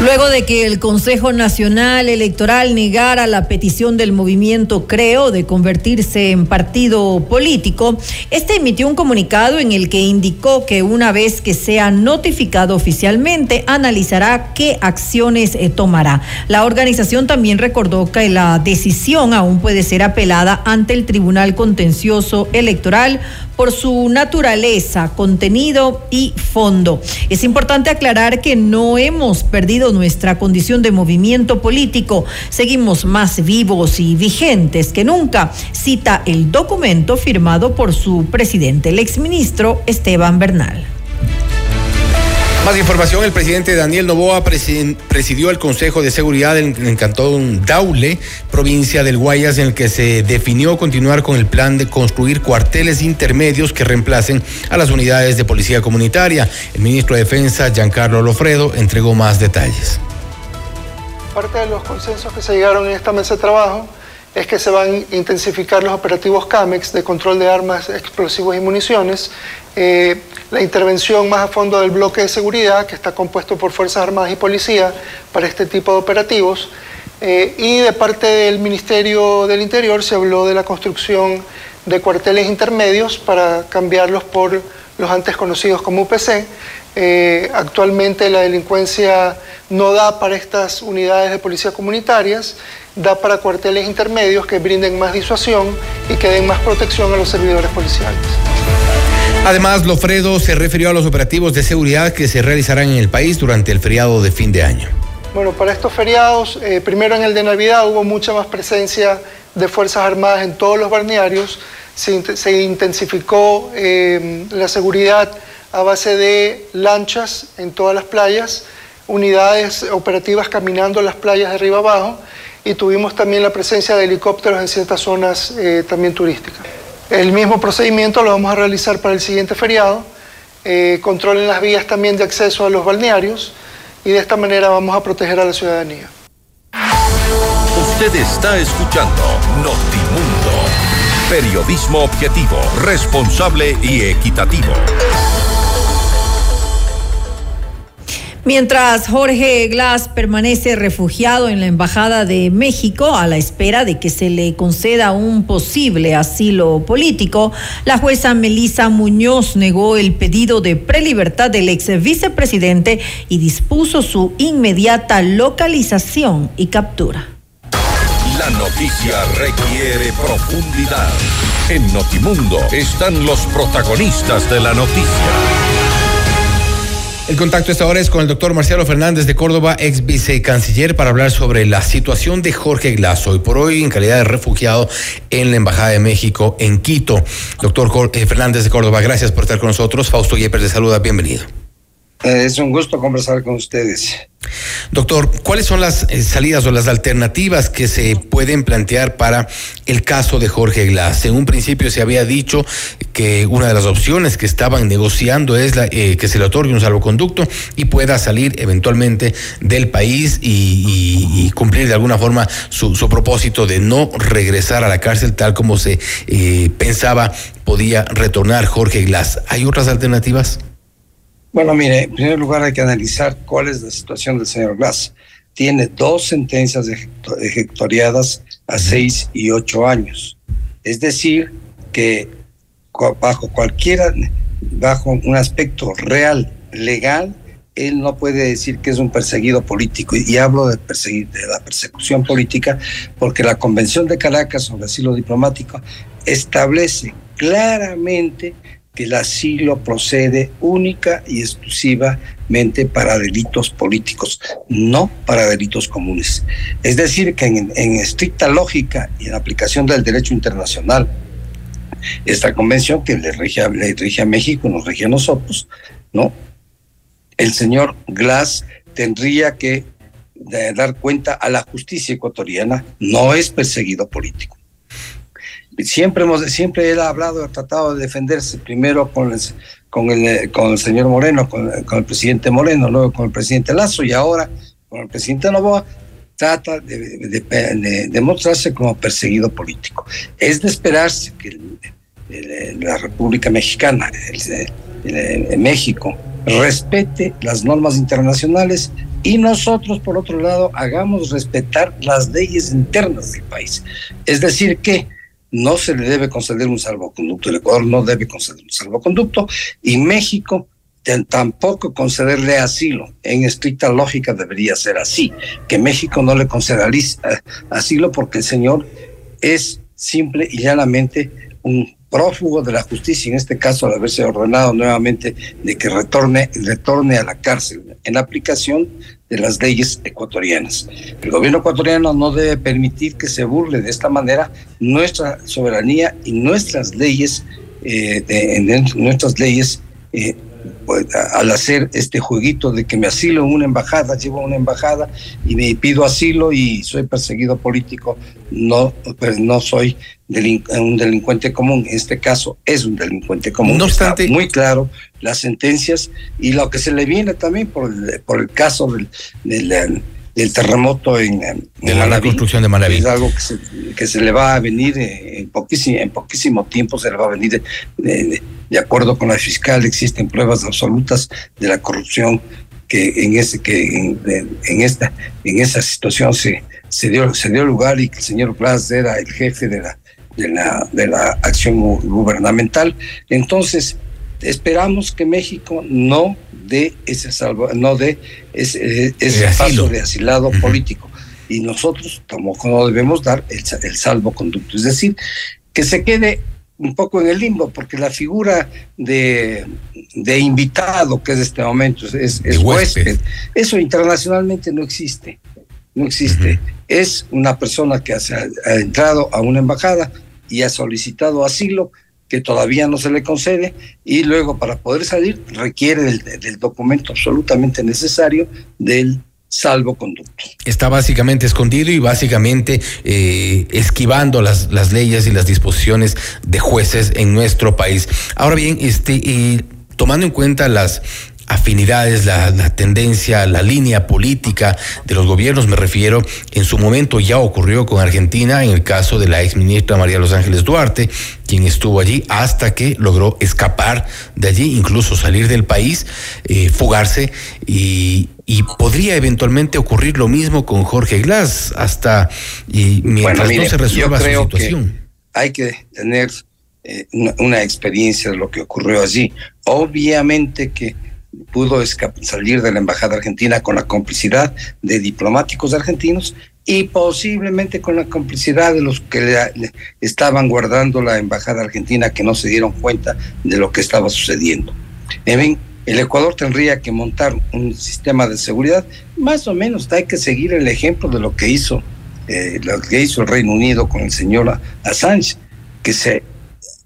Luego de que el Consejo Nacional Electoral negara la petición del movimiento Creo de convertirse en partido político, este emitió un comunicado en el que indicó que una vez que sea notificado oficialmente, analizará qué acciones eh, tomará. La organización también recordó que la decisión aún puede ser apelada ante el Tribunal Contencioso Electoral por su naturaleza, contenido y fondo. Es importante aclarar que no hemos perdido nuestra condición de movimiento político, seguimos más vivos y vigentes que nunca, cita el documento firmado por su presidente, el exministro Esteban Bernal. Más información, el presidente Daniel Novoa presidió el Consejo de Seguridad en el Cantón Daule, provincia del Guayas, en el que se definió continuar con el plan de construir cuarteles intermedios que reemplacen a las unidades de policía comunitaria. El ministro de Defensa, Giancarlo Lofredo, entregó más detalles. Parte de los consensos que se llegaron en esta mesa de trabajo es que se van a intensificar los operativos CAMEX de control de armas, explosivos y municiones, eh, la intervención más a fondo del bloque de seguridad, que está compuesto por Fuerzas Armadas y Policía para este tipo de operativos, eh, y de parte del Ministerio del Interior se habló de la construcción de cuarteles intermedios para cambiarlos por los antes conocidos como UPC. Eh, actualmente la delincuencia no da para estas unidades de policía comunitarias da para cuarteles intermedios que brinden más disuasión y que den más protección a los servidores policiales. Además, Lofredo se refirió a los operativos de seguridad que se realizarán en el país durante el feriado de fin de año. Bueno, para estos feriados, eh, primero en el de Navidad hubo mucha más presencia de Fuerzas Armadas en todos los balnearios, se, intensificó eh, la seguridad a base de lanchas en todas las playas, unidades operativas caminando las playas de arriba abajo, y tuvimos también la presencia de helicópteros en ciertas zonas eh, también turísticas. El mismo procedimiento lo vamos a realizar para el siguiente feriado. Eh, controlen las vías también de acceso a los balnearios y de esta manera vamos a proteger a la ciudadanía. Usted está escuchando Notimundo. Periodismo objetivo, responsable y equitativo. Mientras Jorge Glass permanece refugiado en la Embajada de México a la espera de que se le conceda un posible asilo político, la jueza Melisa Muñoz negó el pedido de prelibertad del ex vicepresidente y dispuso su inmediata localización y captura. La noticia requiere profundidad. En Notimundo están los protagonistas de la noticia. El contacto esta hora es con el doctor Marcelo Fernández de Córdoba, ex vicecanciller, para hablar sobre la situación de Jorge Glass, hoy por hoy en calidad de refugiado en la Embajada de México en Quito. Doctor Fernández de Córdoba, gracias por estar con nosotros. Fausto Yepes le saluda, bienvenido. Eh, es un gusto conversar con ustedes. Doctor, ¿cuáles son las eh, salidas o las alternativas que se pueden plantear para el caso de Jorge Glass? En un principio se había dicho que una de las opciones que estaban negociando es la, eh, que se le otorgue un salvoconducto y pueda salir eventualmente del país y, cumplir de alguna forma su, propósito de no regresar a la cárcel tal como se pensaba podía retornar Jorge Glass. ¿Hay otras alternativas? Bueno, mire, en primer lugar hay que analizar cuál es la situación del señor Glass. Tiene dos sentencias ejecutoriadas a seis y ocho años. Es decir, que bajo cualquiera, bajo un aspecto real, legal, él no puede decir que es un perseguido político. Y hablo de, perseguir, de la persecución política porque la Convención de Caracas sobre asilo diplomático establece claramente que el asilo procede única y exclusivamente para delitos políticos, no para delitos comunes. Es decir, que en, estricta lógica y en aplicación del derecho internacional, esta convención que le rige, a México, nos rige a nosotros, ¿no? El señor Glass tendría que dar cuenta a la justicia ecuatoriana, no es perseguido político siempre hemos siempre él ha hablado ha tratado de defenderse primero con el, con el, señor Moreno con, el presidente Moreno luego con el presidente Lazo y ahora con el presidente Novoa trata de, de, como perseguido político es de esperarse que la República Mexicana México respete las normas internacionales y nosotros, por otro lado, hagamos respetar las leyes internas del país. Es decir, que no se le debe conceder un salvoconducto. El Ecuador no debe conceder un salvoconducto y México tampoco concederle asilo. En estricta lógica debería ser así, que México no le conceda asilo porque el señor es simple y llanamente un prófugo de la justicia, en este caso al haberse ordenado nuevamente de que retorne, retorne a la cárcel en aplicación de las leyes ecuatorianas. El gobierno ecuatoriano no debe permitir que se burle de esta manera nuestra soberanía y nuestras leyes, eh, nuestras leyes eh, pues, al hacer este jueguito de que me asilo en una embajada, llevo a una embajada y me pido asilo y soy perseguido político, no, pues no soy un delincuente común. En este caso es un delincuente común. No obstante, Está muy claro las sentencias y lo que se le viene también por el, por el caso del, del, terremoto en, de la construcción de Manaví. Es algo que se, que se le va a venir en poquísimo, en poquísimo tiempo, se le va a venir de, de acuerdo con la fiscal, existen pruebas absolutas de la corrupción que en ese que en, esta en esa situación se se dio se dio lugar y que el señor Blas era el jefe de la de la de la acción gubernamental entonces esperamos que México no dé ese salvo, no dé ese, ese paso de asilado político y nosotros tampoco no debemos dar el, el salvoconducto es decir que se quede un poco en el limbo, porque la figura de, de invitado, que es este momento, es, es huésped. Eso internacionalmente no existe. No existe. Es una persona que ha, entrado a una embajada y ha solicitado asilo, que todavía no se le concede, y luego para poder salir requiere del documento absolutamente necesario del salvoconducto. Está básicamente escondido y básicamente eh, esquivando las, las leyes y las disposiciones de jueces en nuestro país. Ahora bien, este, eh, tomando en cuenta las afinidades, la, la, tendencia, la línea política de los gobiernos, me refiero, en su momento ya ocurrió con Argentina en el caso de la ex ministra María Los Ángeles Duarte, quien estuvo allí hasta que logró escapar de allí, incluso salir del país, eh, fugarse y y podría eventualmente ocurrir lo mismo con Jorge Glass hasta y mientras Bueno, mire, no se resuelva yo su situación. que hay que tener eh, una, una experiencia de lo que ocurrió allí. Obviamente que pudo salir de la embajada argentina con la complicidad de diplomáticos argentinos y posiblemente con la complicidad de los que estaban guardando la embajada argentina que no se dieron cuenta de lo que estaba sucediendo. En el Ecuador tendría que montar un sistema de seguridad, más o menos hay que seguir el ejemplo de lo que hizo, eh, lo que hizo el Reino Unido con el señor Assange, que se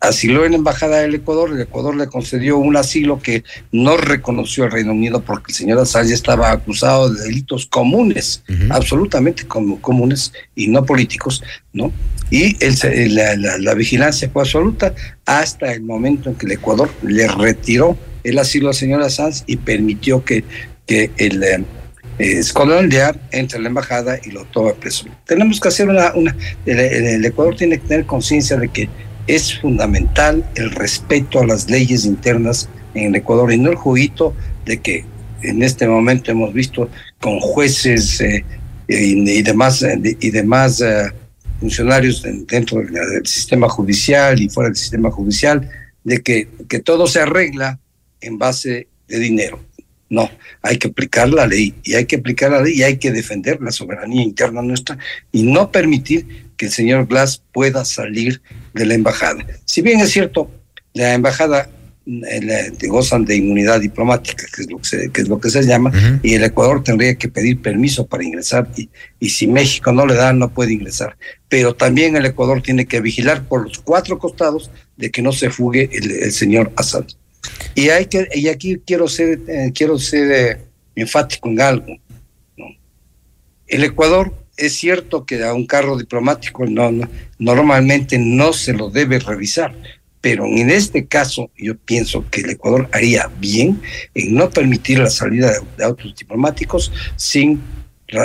asiló en la embajada del Ecuador, el Ecuador le concedió un asilo que no reconoció el Reino Unido porque el señor Assange estaba acusado de delitos comunes, absolutamente comunes y no políticos, ¿no? Y el la, la- la vigilancia fue absoluta hasta el momento en que el Ecuador le retiró el asilo al señor Assange y permitió que, que el eh, Scotland Yard entre la embajada y lo tome preso. Tenemos que hacer una... una el Ecuador tiene que tener conciencia de que es fundamental el respeto a las leyes internas en el Ecuador y no el juguito de que en este momento hemos visto con jueces eh, y, demás, eh, y demás eh, funcionarios de- dentro del, sistema judicial y fuera del sistema judicial, de que, que todo se arregla en base de dinero. No, hay que aplicar la ley y hay que aplicar la ley y hay que defender la soberanía interna nuestra y no permitir que el señor Glass pueda salir de la embajada. Si bien es cierto, la embajada eh, gozan de inmunidad diplomática, que es lo que se, que es lo que se llama, y el Ecuador tendría que pedir permiso para ingresar y, y si México no le da, no puede ingresar. Pero también el Ecuador tiene que vigilar por los cuatro costados de que no se fugue el, el señor Assad. Y hay que y aquí quiero ser eh, quiero ser eh, enfático en algo. ¿no? El Ecuador es cierto que a un carro diplomático no, no- normalmente no se lo debe revisar, pero en este caso yo pienso que el Ecuador haría bien en no permitir la salida de, de autos diplomáticos sin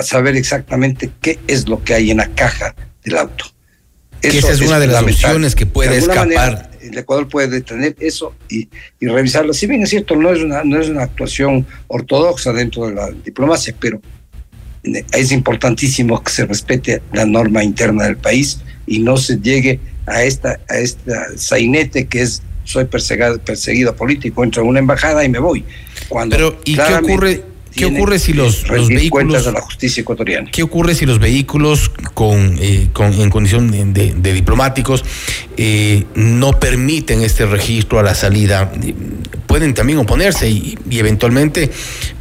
saber exactamente qué es lo que hay en la caja del auto. Esa es una de las opciones que puede De escapar. manera, el Ecuador puede detener eso y, y revisarlo. Si bien es cierto, no es una, no es una actuación ortodoxa dentro de la diplomacia, pero es importantísimo que se respete la norma interna del país y no se llegue a esta a esta sainete que es soy perseguido, perseguido político, entro a una embajada y me voy. Cuando Pero, ¿y qué ocurre, qué ocurre si los, los vehículos cuentas a la justicia ecuatoriana? ¿Qué ocurre si los vehículos con, eh, con- en condición de, diplomáticos eh, no permiten este registro a la salida? Pueden también oponerse y, y eventualmente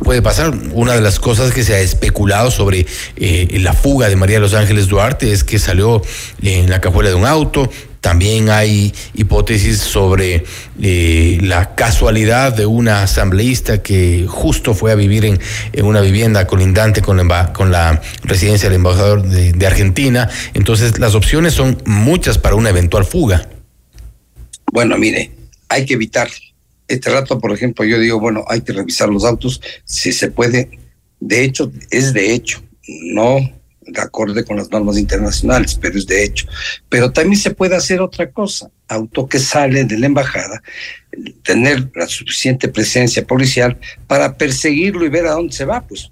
puede pasar. Una de las cosas que se ha especulado sobre eh, la fuga de María de Los Ángeles Duarte es que salió en la cajuela de un auto. También hay hipótesis sobre eh, la casualidad de una asambleísta que justo fue a vivir en, en una vivienda colindante con la, con la residencia del embajador de, de Argentina. Entonces, las opciones son muchas para una eventual fuga. Bueno, mire, hay que evitar. Este rato, por ejemplo, yo digo, bueno, hay que revisar los autos si se puede. De hecho, es de hecho, no de acorde con las normas internacionales, pero es de hecho. Pero también se puede hacer otra cosa. Auto que sale de la embajada, tener la suficiente presencia policial para perseguirlo y ver a dónde se va, pues.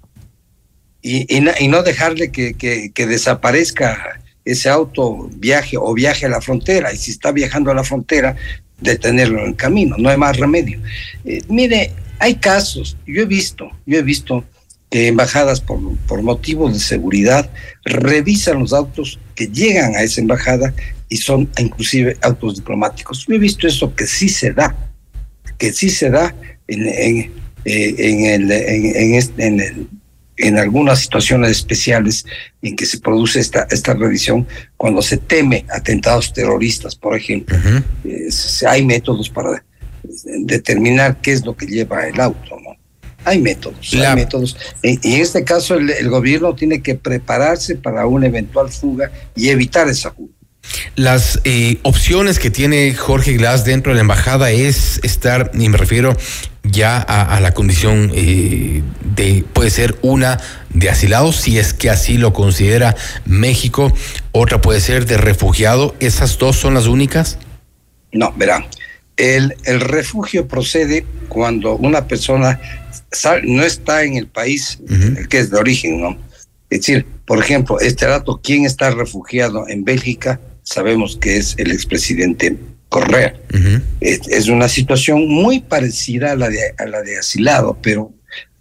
Y, no dejarle que, desaparezca ese auto, viaje o viaje a la frontera. Y si está viajando a la frontera, detenerlo en camino, no hay más remedio. Eh, mire, hay casos, yo he visto, yo he visto que embajadas por, por motivos de seguridad revisan los autos que llegan a esa embajada y son inclusive autos diplomáticos. Yo he visto eso que sí se da, que sí se da en, en, eh, en, el, en, en este- en el- en algunas situaciones especiales en que se produce esta, esta revisión cuando se teme atentados terroristas, por ejemplo. Eh, se- hay métodos para determinar qué es lo que lleva el auto, ¿no? Hay métodos, La- hay métodos. Y y en este caso el, el gobierno tiene que prepararse para una eventual fuga y evitar esa fuga. Las eh, opciones que tiene Jorge Glass dentro de la embajada es estar, y me refiero ya a, a la condición eh, de, puede ser una de asilado, si es que así lo considera México, otra puede ser de refugiado, ¿esas dos son las únicas? No, verán, el, el refugio procede cuando una persona no está en el país que es de origen, ¿no? Es decir, por ejemplo, este dato, ¿quién está refugiado en Bélgica? Sabemos que es el expresidente Correa. es, una situación muy parecida a la, de, a la de asilado, pero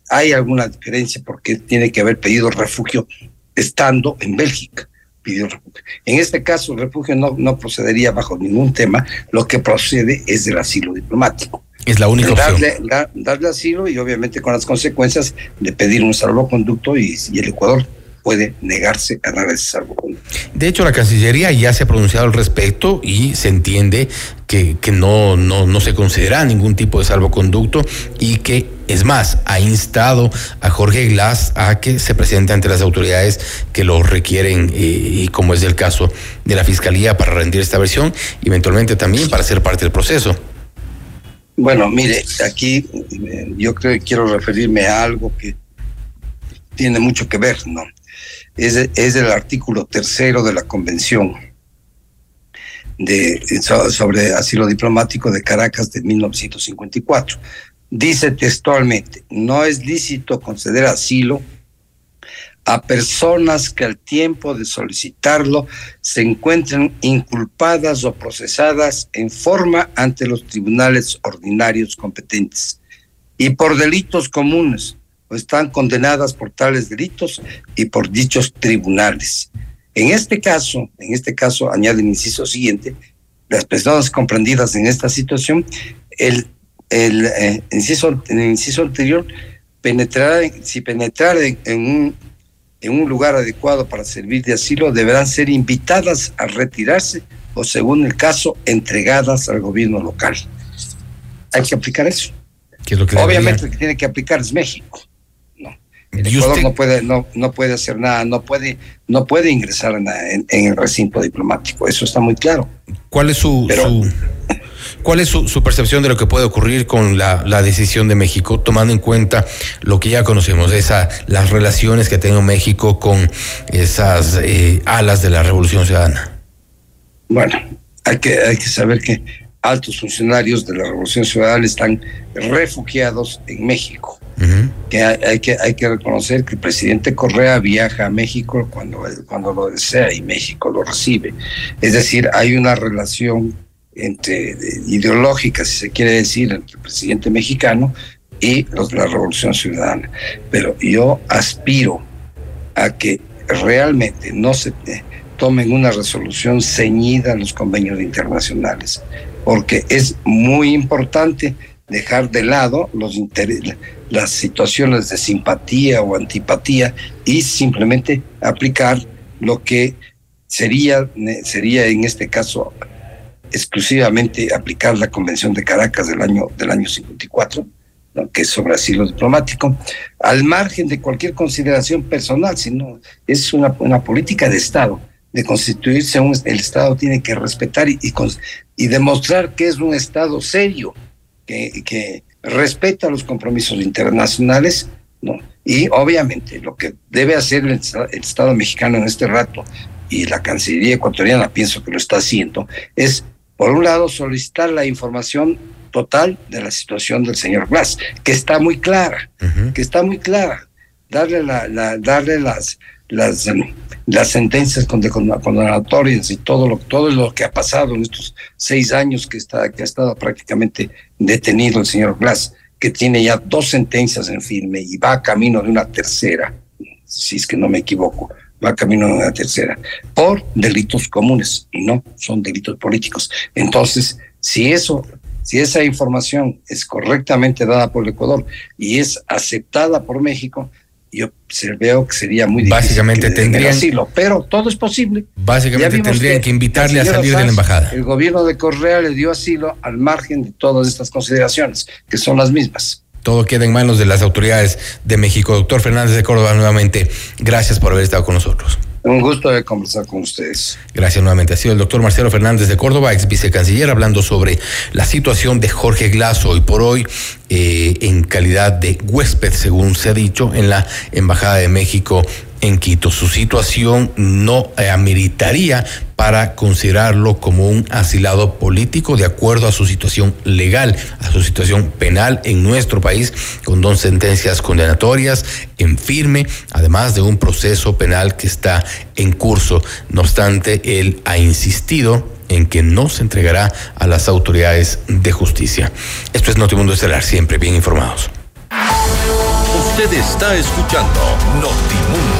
hay alguna diferencia porque tiene que haber pedido refugio estando en Bélgica. Pidió refugio. En este caso, el refugio no, no procedería bajo ningún tema, lo que procede es del asilo diplomático. Es la única darle, opción. darle asilo y obviamente con las consecuencias de pedir un salvoconducto y, y el Ecuador puede negarse a dar ese salvoconducto. De hecho, la Cancillería ya se ha pronunciado al respecto y se entiende que, que no, no, no se considera ningún tipo de salvoconducto y que, es más, ha instado a Jorge Glass a que se presente ante las autoridades que lo requieren, eh, y como es el caso de la Fiscalía, para rendir esta versión y eventualmente también para ser parte del proceso. Bueno, mire, aquí eh, yo creo que quiero referirme a algo que tiene mucho que ver, ¿no? Es, el artículo tercero de la Convención de, sobre asilo diplomático de Caracas de 1954. Dice textualmente, no es lícito conceder asilo a personas que al tiempo de solicitarlo se encuentren inculpadas o procesadas en forma ante los tribunales ordinarios competentes y por delitos comunes o están condenadas por tales delitos y por dichos tribunales. En este caso, en este caso, añade el inciso siguiente, las personas comprendidas en esta situación, el, el, eh, inciso, el inciso anterior, penetrará, si penetrar en, en un en un lugar adecuado para servir de asilo deberán ser invitadas a retirarse o, según el caso, entregadas al gobierno local. Hay que aplicar eso. Obviamente el que tiene que aplicar es México. El Ecuador no puede, no, no puede hacer nada, no puede, no puede ingresar en, el recinto diplomático. Eso está muy claro. ¿Cuál es su, su ¿Cuál es su, percepción de lo que puede ocurrir con la, decisión de México, tomando en cuenta lo que ya conocemos, esa, las relaciones que tiene México con esas eh, alas de la Revolución Ciudadana? Bueno, hay que, hay que saber que altos funcionarios de la Revolución Ciudadana están refugiados en México. Que, hay, que hay que reconocer que el presidente Correa viaja a México cuando, cuando lo desea y México lo recibe. Es decir, hay una relación entre ideológica, si se quiere decir, entre el presidente mexicano y los de la Revolución Ciudadana. Pero yo aspiro a que realmente no se tomen una resolución ceñida a los convenios internacionales, porque es muy importante dejar de lado los las situaciones de simpatía o antipatía y simplemente aplicar lo que sería, sería en este caso exclusivamente aplicar la Convención de Caracas del año, del año 54, que es sobre asilo diplomático, al margen de cualquier consideración personal, sino es una, una política de Estado. De constituirse un, el Estado tiene que respetar y, y, demostrar que es un Estado serio, que, que respeta los compromisos internacionales, ¿no? Y obviamente lo que debe hacer el, el Estado mexicano en este rato y la Cancillería ecuatoriana pienso que lo está haciendo, es por un lado, solicitar la información total de la situación del señor Glass, que está muy clara, que está muy clara. Darle, la, darle las, las, las sentencias condenatorias y todo lo, todo lo que ha pasado en estos seis años que, está, que ha estado prácticamente detenido el señor Glass, que tiene ya dos sentencias en firme y va camino de una tercera, si es que no me equivoco va camino a una tercera, por delitos comunes y no son delitos políticos. Entonces, si eso, si esa información es correctamente dada por el Ecuador y es aceptada por México, yo veo que sería muy difícil. Básicamente tendrían asilo, pero todo es posible. Básicamente tendrían que, invitarle a salir de la embajada. El gobierno de Correa le dio asilo al margen de todas estas consideraciones, que son las mismas. Todo queda en manos de las autoridades de México. Doctor Fernández de Córdoba, nuevamente, gracias por haber estado con nosotros. Un gusto de conversar con ustedes. Gracias nuevamente. Ha sido el doctor Marcelo Fernández de Córdoba, ex vicecanciller, hablando sobre la situación de Jorge Glass hoy por hoy eh, en calidad de huésped, según se ha dicho, en la Embajada de México en Quito. Su situación no ameritaría para considerarlo como un asilado político de acuerdo a su situación legal, a su situación penal en nuestro país, con dos sentencias condenatorias en firme, además de un proceso penal que está en curso. No obstante, él ha insistido en que no se entregará a las autoridades de justicia. Esto es Notimundo Estelar, siempre bien informados. Usted está escuchando Notimundo.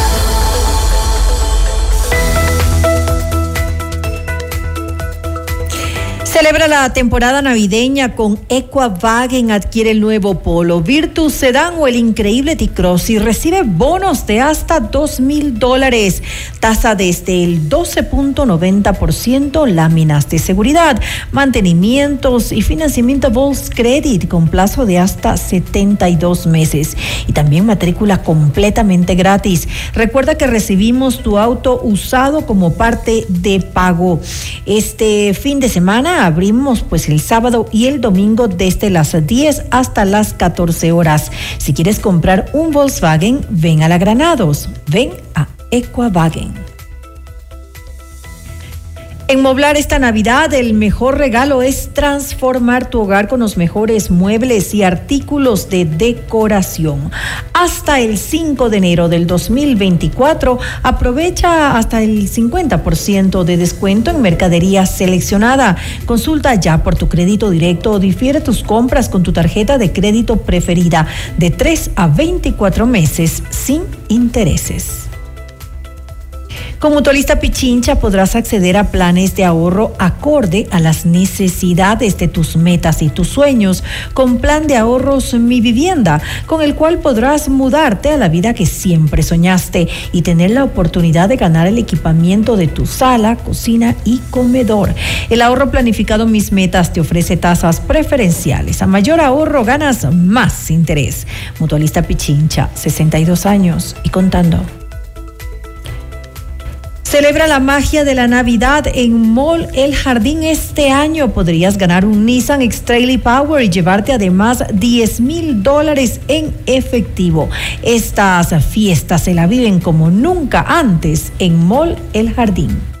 Celebra la temporada navideña con Equavagen. Adquiere el nuevo Polo, Virtus Sedan o el increíble T-Cross y recibe bonos de hasta dos mil dólares. Tasa desde el 12.90%, láminas de seguridad, mantenimientos y financiamiento Volks Credit con plazo de hasta 72 meses. Y también matrícula completamente gratis. Recuerda que recibimos tu auto usado como parte de pago. Este fin de semana abrimos pues el sábado y el domingo desde las 10 hasta las 14 horas. Si quieres comprar un Volkswagen, ven a la Granados, ven a Equavagen. En Moblar esta Navidad, el mejor regalo es transformar tu hogar con los mejores muebles y artículos de decoración. Hasta el 5 de enero del 2024, aprovecha hasta el 50% de descuento en mercadería seleccionada. Consulta ya por tu crédito directo o difiere tus compras con tu tarjeta de crédito preferida de 3 a 24 meses sin intereses. Con Mutualista Pichincha podrás acceder a planes de ahorro acorde a las necesidades de tus metas y tus sueños con plan de ahorros Mi Vivienda, con el cual podrás mudarte a la vida que siempre soñaste y tener la oportunidad de ganar el equipamiento de tu sala, cocina y comedor. El ahorro planificado Mis Metas te ofrece tasas preferenciales. A mayor ahorro ganas más interés. Mutualista Pichincha, 62 años y contando. Celebra la magia de la Navidad en Mall El Jardín este año. Podrías ganar un Nissan X-Trail Power y llevarte además 10 mil dólares en efectivo. Estas fiestas se la viven como nunca antes en Mall El Jardín.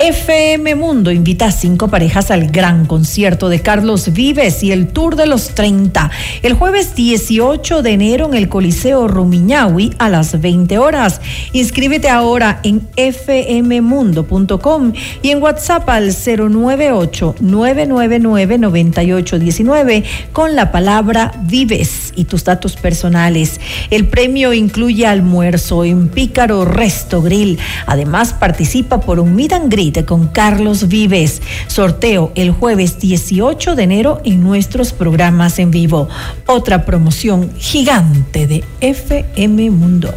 FM Mundo invita a cinco parejas al gran concierto de Carlos Vives y el Tour de los 30 el jueves 18 de enero en el Coliseo Rumiñahui a las 20 horas. Inscríbete ahora en fmmundo.com y en WhatsApp al 098-999-9819 con la palabra Vives y tus datos personales. El premio incluye almuerzo en Pícaro Resto Grill. Además participa por un meet and con Carlos Vives. Sorteo el jueves 18 de enero en nuestros programas en vivo. Otra promoción gigante de FM Mundo.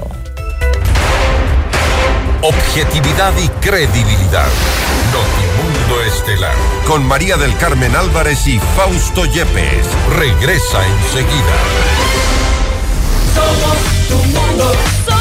Objetividad y credibilidad. Notimundo Estelar. Con María del Carmen Álvarez y Fausto Yepes. Regresa enseguida. Somos tu mundo.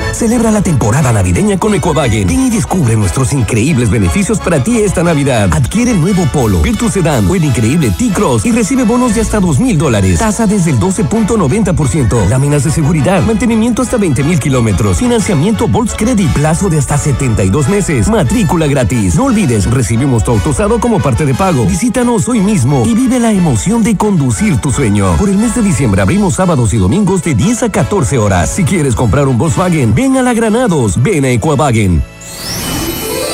Celebra la temporada navideña con Ecovagen. Ven y descubre nuestros increíbles beneficios para ti esta Navidad. Adquiere el nuevo Polo, Virtus Sedan o el increíble T-Cross y recibe bonos de hasta dos mil dólares. Tasa desde el 12.90%. Láminas de seguridad, mantenimiento hasta 20 mil kilómetros. Financiamiento Volks Credit, plazo de hasta 72 meses. Matrícula gratis. No olvides, recibimos tu auto usado como parte de pago. Visítanos hoy mismo y vive la emoción de conducir tu sueño. Por el mes de diciembre abrimos sábados y domingos de 10 a 14 horas. Si quieres comprar un Volkswagen, ven a la Granados, ven a Equavagen.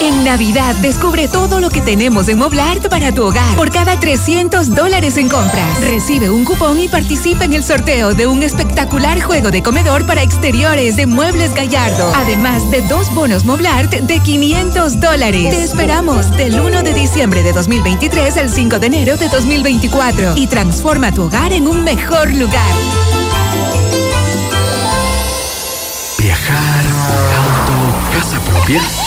En Navidad descubre todo lo que tenemos en Moblart para tu hogar. Por cada 300 dólares en compras, recibe un cupón y participa en el sorteo de un espectacular juego de comedor para exteriores de Muebles Gallardo. Además de dos bonos Moblart de 500 dólares. Te esperamos del 1 de diciembre de 2023 al 5 de enero de 2024 y transforma tu hogar en un mejor lugar. Viajar, auto, casa propia.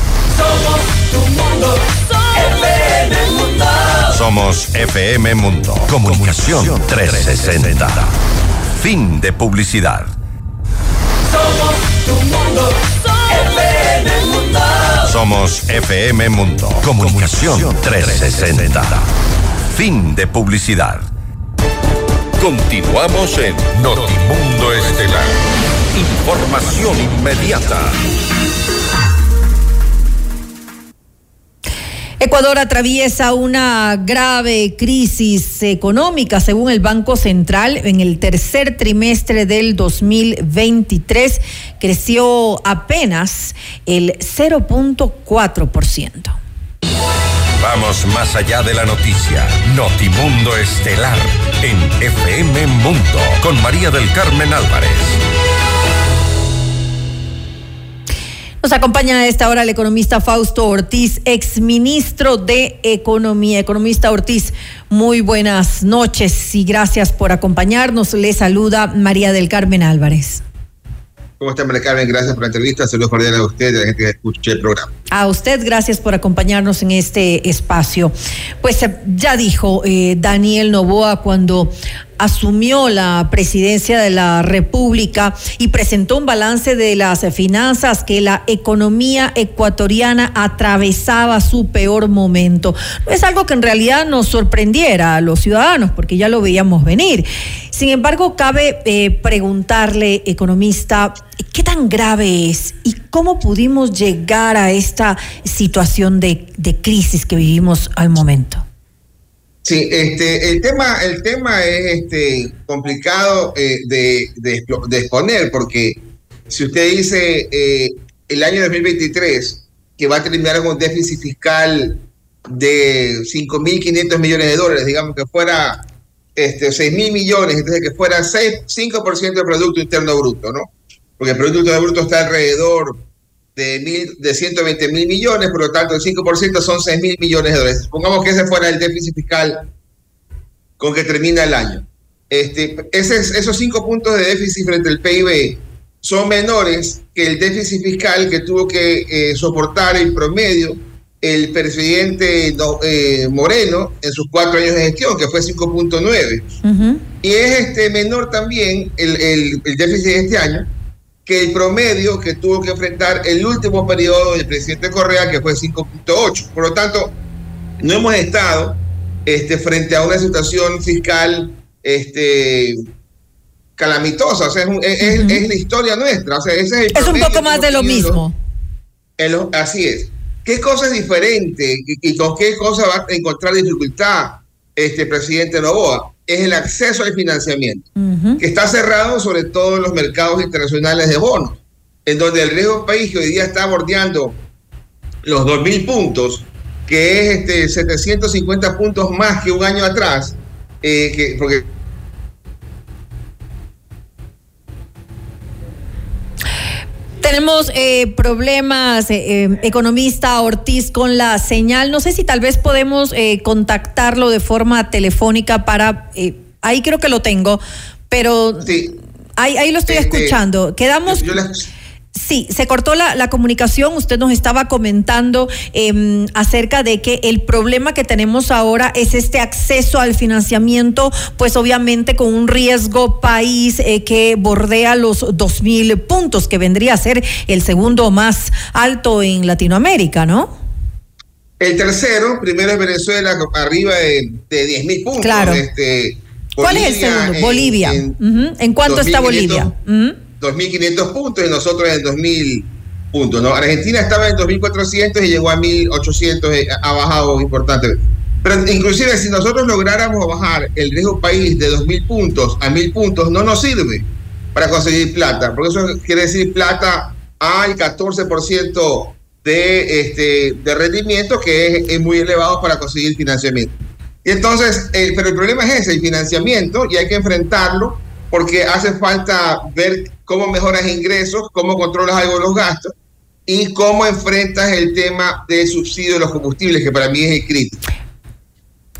Somos tu mundo, FM Mundo. Somos FM Mundo. Comunicación 360. Fin de publicidad. Somos tu mundo, FM Mundo. Somos FM Mundo. Comunicación 360. Fin de publicidad. Continuamos en Notimundo Estelar. Información inmediata. Ecuador atraviesa una grave crisis económica, según el Banco Central. En el tercer trimestre del 2023 creció apenas el 0.4%. Vamos más allá de la noticia. Notimundo Estelar en FM Mundo con María del Carmen Álvarez. Nos acompaña a esta hora el economista Fausto Ortiz, exministro de Economía. Economista Ortiz, muy buenas noches y gracias por acompañarnos. Le saluda María del Carmen Álvarez. ¿Cómo está, María Carmen? Gracias por la entrevista. Saludos cordiales a usted y a la gente que escuche el programa. A usted, gracias por acompañarnos en este espacio. Pues eh, ya dijo eh, Daniel Novoa cuando asumió la presidencia de la República y presentó un balance de las finanzas que la economía ecuatoriana atravesaba su peor momento. No es algo que en realidad nos sorprendiera a los ciudadanos, porque ya lo veíamos venir. Sin embargo, cabe eh, preguntarle, economista, ¿qué tan grave es y cómo pudimos llegar a esta situación de, de crisis que vivimos al momento? Sí, este, el tema, el tema es este, complicado eh, de, de, de, exponer, porque si usted dice eh, el año 2023, que va a terminar con un déficit fiscal de 5.500 millones de dólares, digamos que fuera este, 6.000 millones, entonces que fuera 6, 5% del Producto Interno Bruto, ¿no? Porque el Producto Interno Bruto está alrededor de, mil, de 120 mil millones, por lo tanto el 5% son 6 mil millones de dólares. Supongamos que ese fuera el déficit fiscal con que termina el año. Este, ese, esos 5 puntos de déficit frente al PIB son menores que el déficit fiscal que tuvo que eh, soportar en promedio el presidente eh, Moreno en sus cuatro años de gestión, que fue 5.9. Uh -huh. Y es este menor también el, el, el déficit de este año, que el promedio que tuvo que enfrentar el último periodo del presidente Correa, que fue 5.8. Por lo tanto, no hemos estado este, frente a una situación fiscal este, calamitosa. O sea, es, es, uh -huh. es la historia nuestra. O sea, ese es, el es un poco más de lo mismo. Así es. ¿Qué cosa es diferente y, con qué cosa va a encontrar dificultad este presidente Novoa? Es el acceso al financiamiento, que está cerrado sobre todo en los mercados internacionales de bonos, en donde el riesgo país que hoy día está bordeando los 2.000 puntos, que es este 750 puntos más que un año atrás, eh, que, porque Tenemos eh, problemas, eh, eh, economista Ortiz, con la señal. No sé si tal vez podemos contactarlo de forma telefónica para... ahí creo que lo tengo, pero ahí, ahí lo estoy este, escuchando. Quedamos... Sí, se cortó la, comunicación. Usted nos estaba comentando em, acerca de que el problema que tenemos ahora es este acceso al financiamiento, pues obviamente con un riesgo país eh, que bordea los dos mil puntos, que vendría a ser el segundo más alto en Latinoamérica, ¿no? El tercero, primero es Venezuela, arriba de, de mil puntos. Claro. Este, ¿Cuál es el segundo? Bolivia. En, cuánto está Bolivia? 2.500 puntos y nosotros en 2.000 puntos. Argentina estaba en 2.400 y llegó a 1.800, eh, ha bajado importante. Pero inclusive si nosotros lográramos bajar el riesgo país de 2.000 puntos a 1.000 puntos, no nos sirve para conseguir plata, porque eso quiere decir plata al 14% de, este, de rendimiento, que es, muy elevado para conseguir financiamiento. Y entonces, eh, pero el problema es ese, el financiamiento, y hay que enfrentarlo porque hace falta ver cómo mejoras ingresos, cómo controlas algo los gastos y cómo enfrentas el tema del subsidio de los combustibles, que para mí es el crítico.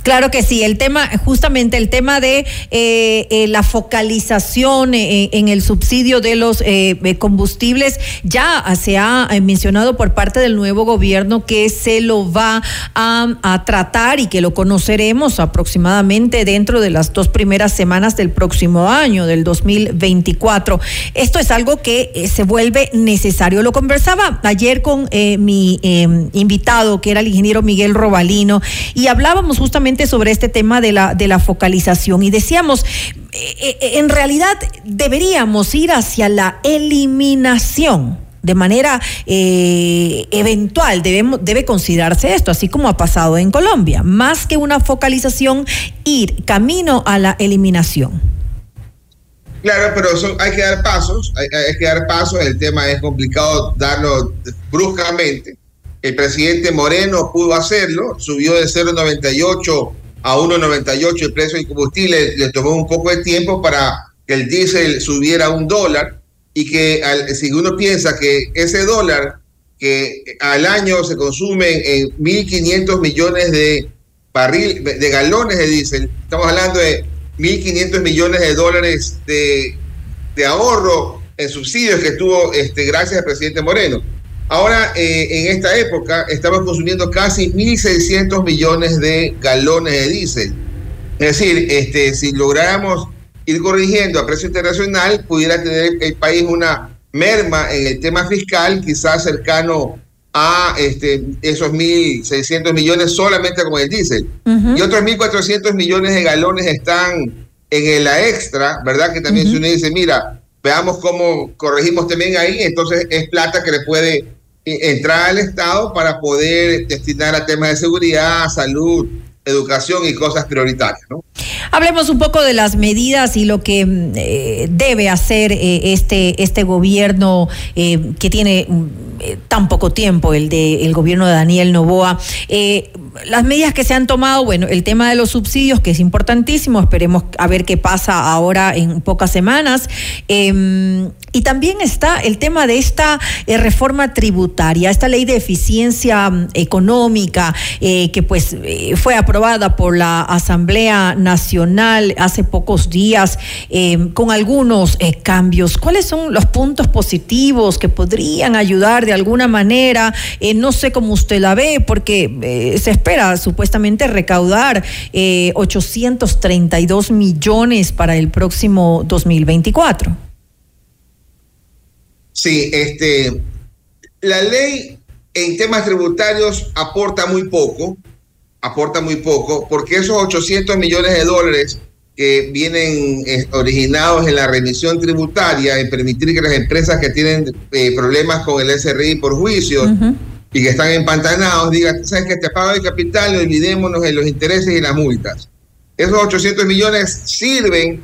Claro que sí, el tema, justamente el tema de eh, eh, la focalización eh, en el subsidio de los combustibles, ya se ha mencionado por parte del nuevo gobierno que se lo va a, tratar y que lo conoceremos aproximadamente dentro de las dos primeras semanas del próximo año, del 2024. Esto es algo que se vuelve necesario. Lo conversaba ayer con mi invitado, que era el ingeniero Miguel Robalino, y hablábamos justamente sobre este tema de la, de la focalización. Y decíamos, eh, eh, en realidad deberíamos ir hacia la eliminación de manera eh, eventual. Debemos, debe considerarse esto, así como ha pasado en Colombia, más que una focalización, ir camino a la eliminación. Claro, pero hay que dar pasos, hay, que dar pasos, el tema es complicado darlo bruscamente, el presidente Moreno pudo hacerlo, subió de 0,98 a 1,98 el precio del combustible, le tomó un poco de tiempo para que el diésel subiera un dólar y que si uno piensa que ese dólar que al año se consume en 1.500 millones de barril, de galones de diésel, estamos hablando de 1.500 millones de dólares de, de ahorro en subsidios que tuvo este, gracias al presidente Moreno. Ahora, eh, en esta época, estamos consumiendo casi 1.600 millones de galones de diésel. Es decir, este, si lográramos ir corrigiendo a precio internacional, pudiera tener el país una merma en el tema fiscal, quizás cercano a este, esos 1.600 millones solamente con el diésel. Y otros 1.400 millones de galones están en la extra, ¿verdad? Que también si uno dice, mira, veamos cómo corregimos también ahí, entonces es plata que le puede entrar al Estado para poder destinar a temas de seguridad, salud, educación y cosas prioritarias. ¿no? Hablemos un poco de las medidas y lo que mm, eh, debe hacer eh, este, este gobierno eh, que tiene mm, tan poco tiempo, el de el gobierno de Daniel Novoa. las medidas que se han tomado, bueno, el tema de los subsidios, que es importantísimo, esperemos a ver qué pasa ahora en pocas semanas. Em, y también está el tema de esta eh, reforma tributaria, esta ley de eficiencia mm, económica eh, que pues eh, fue aprobada por la Asamblea Nacional hace pocos días con algunos cambios. ¿Cuáles son los puntos positivos que podrían ayudar de alguna manera? no sé cómo usted la ve, porque se espera supuestamente recaudar 832 millones para el próximo 2024. Sí, este, la ley en temas tributarios aporta muy poco, aporta muy poco, porque esos 800 millones de dólares que vienen eh, originados en la remisión tributaria, en permitir que las empresas que tienen eh, problemas con el SRI por juicio y que están empantanados digan, ¿sabes que Te pago el capital olvidémonos de los intereses y las multas. Esos 800 millones sirven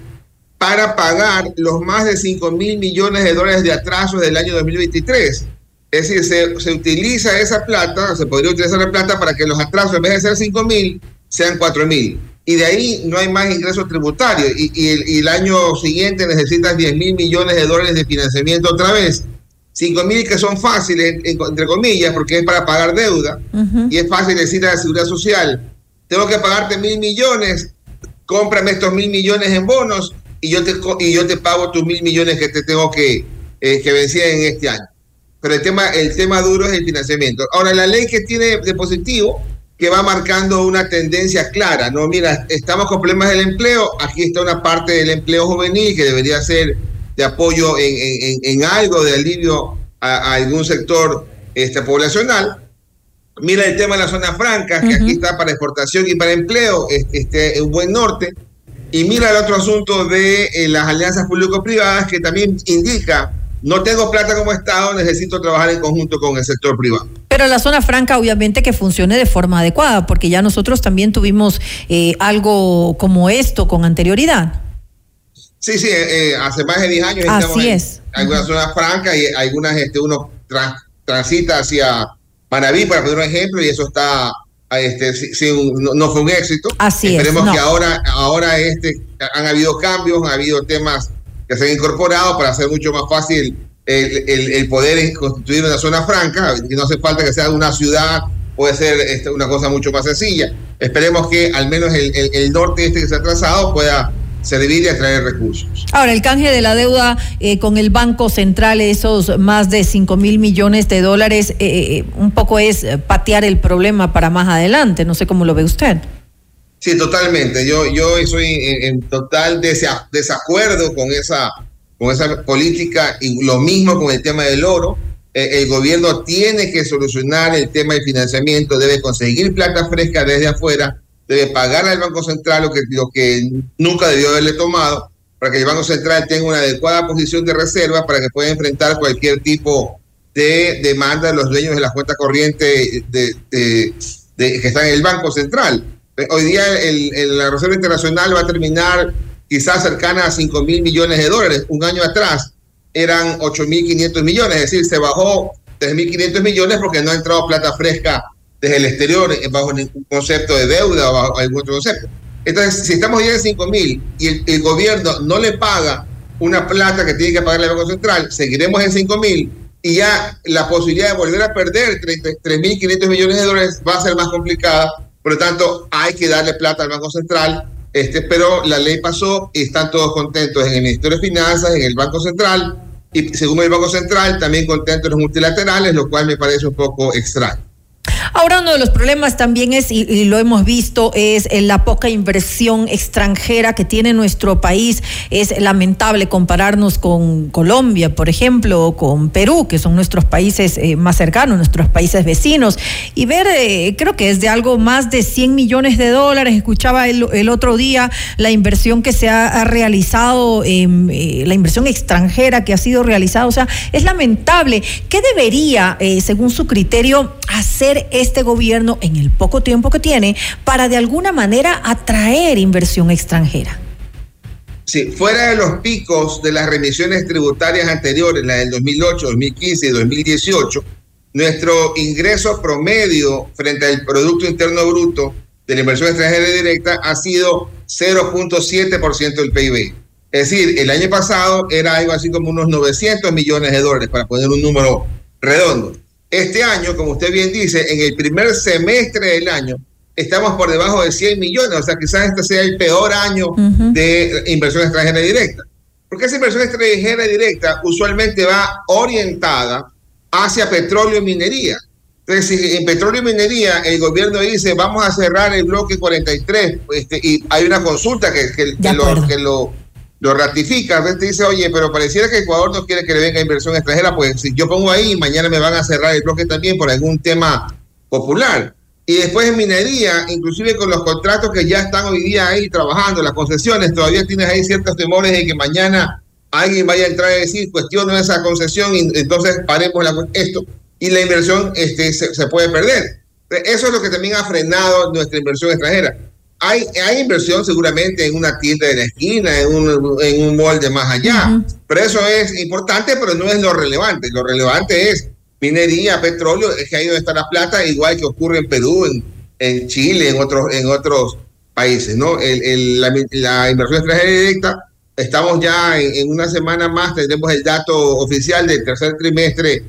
para pagar los más de 5 mil millones de dólares de atrasos del año 2023. Es decir, se, se, utiliza esa plata, se podría utilizar la plata para que los atrasos, en vez de ser 5 mil, sean 4 mil. Y de ahí no hay más ingresos tributarios. Y, y, el, y el, año siguiente necesitas 10 mil millones de dólares de financiamiento otra vez. 5 mil que son fáciles, entre comillas, porque es para pagar deuda. Uh -huh. Y es fácil decir a la seguridad social, tengo que pagarte mil millones, cómprame estos mil millones en bonos y yo te, y yo te pago tus mil millones que te tengo que, eh, que vencer en este año. Pero el tema, el tema duro es el financiamiento. Ahora, la ley que tiene de positivo, que va marcando una tendencia clara, ¿no? Mira, estamos con problemas del empleo, aquí está una parte del empleo juvenil que debería ser de apoyo en, en, en algo, de alivio a, a, algún sector este, poblacional. Mira el tema de la zona franca, que uh -huh. aquí está para exportación y para empleo, este, un buen norte. Y mira el otro asunto de eh, las alianzas público-privadas, que también indica no tengo plata como Estado, necesito trabajar en conjunto con el sector privado. Pero la zona franca, obviamente, que funcione de forma adecuada, porque ya nosotros también tuvimos eh, algo como esto con anterioridad. Sí, sí, eh, hace más de 10 años Así es. en algunas uh -huh. zonas francas y algunas, este, uno trans, transita hacia Manaví, para poner un ejemplo, y eso está este, sí, no, no, fue un éxito. Así Esperemos es, no. que ahora, ahora este, han habido cambios, han habido temas que se han incorporado para hacer mucho más fácil el, el, el poder constituir una zona franca, y no hace falta que sea una ciudad, puede ser este, una cosa mucho más sencilla. Esperemos que al menos el, el, norte este que se ha trazado pueda servir y atraer recursos. Ahora, el canje de la deuda eh, con el Banco Central, esos más de 5 mil millones de dólares, eh, eh, un poco es patear el problema para más adelante. No sé cómo lo ve usted. Sí, totalmente. Yo, yo estoy en, total desa desacuerdo con esa, con esa política y lo mismo con el tema del oro. Eh, el gobierno tiene que solucionar el tema del financiamiento, debe conseguir plata fresca desde afuera, debe pagar al Banco Central lo que, nunca debió haberle tomado para que el Banco Central tenga una adecuada posición de reserva para que pueda enfrentar cualquier tipo de demanda de los dueños de la cuenta corriente de, de, de, que están en el Banco Central. Hoy día el, la Reserva Internacional va a terminar quizás cercana a 5 mil millones de dólares. Un año atrás eran 8 mil 500 millones, es decir, se bajó 3 mil 500 millones porque no ha entrado plata fresca desde el exterior bajo ningún concepto de deuda o bajo algún otro concepto. Entonces, si estamos ya en 5 mil y el, el, gobierno no le paga una plata que tiene que pagarle el Banco Central, seguiremos en 5 mil y ya la posibilidad de volver a perder 3.500 millones de dólares va a ser más complicada. Por lo tanto, hay que darle plata al Banco Central. Este, pero la ley pasó y están todos contentos en el Ministerio de Finanzas, en el Banco Central y según el Banco Central también contentos los multilaterales, lo cual me parece un poco extraño. Ahora uno de los problemas también es, y, lo hemos visto, es la poca inversión extranjera que tiene nuestro país. Es lamentable compararnos con Colombia, por ejemplo, o con Perú, que son nuestros países eh, más cercanos, nuestros países vecinos, y ver, eh, creo que es de algo más de 100 millones de dólares. Escuchaba el, otro día la inversión que se ha, realizado, eh, la inversión extranjera que ha sido realizada. O sea, es lamentable. ¿Qué debería, eh, según su criterio, hacer este gobierno en el poco tiempo que tiene para de alguna manera atraer inversión extranjera? Sí, fuera de los picos de las remisiones tributarias anteriores, la del 2008, 2015 y 2018, nuestro ingreso promedio frente al Producto Interno Bruto de la inversión extranjera directa ha sido 0.7% del PIB. Es decir, el año pasado era algo así como unos 900 millones de dólares, para poner un número redondo. Este año, como usted bien dice, en el primer semestre del año estamos por debajo de 100 millones, o sea, quizás este sea el peor año uh -huh. de inversión extranjera directa. Porque esa inversión extranjera directa usualmente va orientada hacia petróleo y minería. Entonces, si en petróleo y minería el gobierno dice vamos a cerrar el bloque 43 este, y hay una consulta que, que, que lo, que lo lo ratifica, a veces dice, oye, pero pareciera que Ecuador no quiere que le venga inversión extranjera, pues si yo pongo ahí, mañana me van a cerrar el bloque también por algún tema popular. Y después en minería, inclusive con los contratos que ya están hoy día ahí trabajando, las concesiones, todavía tienes ahí ciertos temores de que mañana alguien vaya a entrar a decir, cuestiono esa concesión y entonces paremos la, esto. y la inversión este, se, se puede perder. Eso es lo que también ha frenado nuestra inversión extranjera. Hay, hay inversión seguramente en una tienda de la esquina, en un, en un molde más allá, pero eso es importante, pero no es lo relevante. Lo relevante es minería, petróleo, es que ahí donde está la plata, igual que ocurre en Perú, en, en Chile, en otros, en otros países, ¿no? El, el, la, la, inversión extranjera directa, estamos ya en, en, una semana más, tenemos el dato oficial del tercer trimestre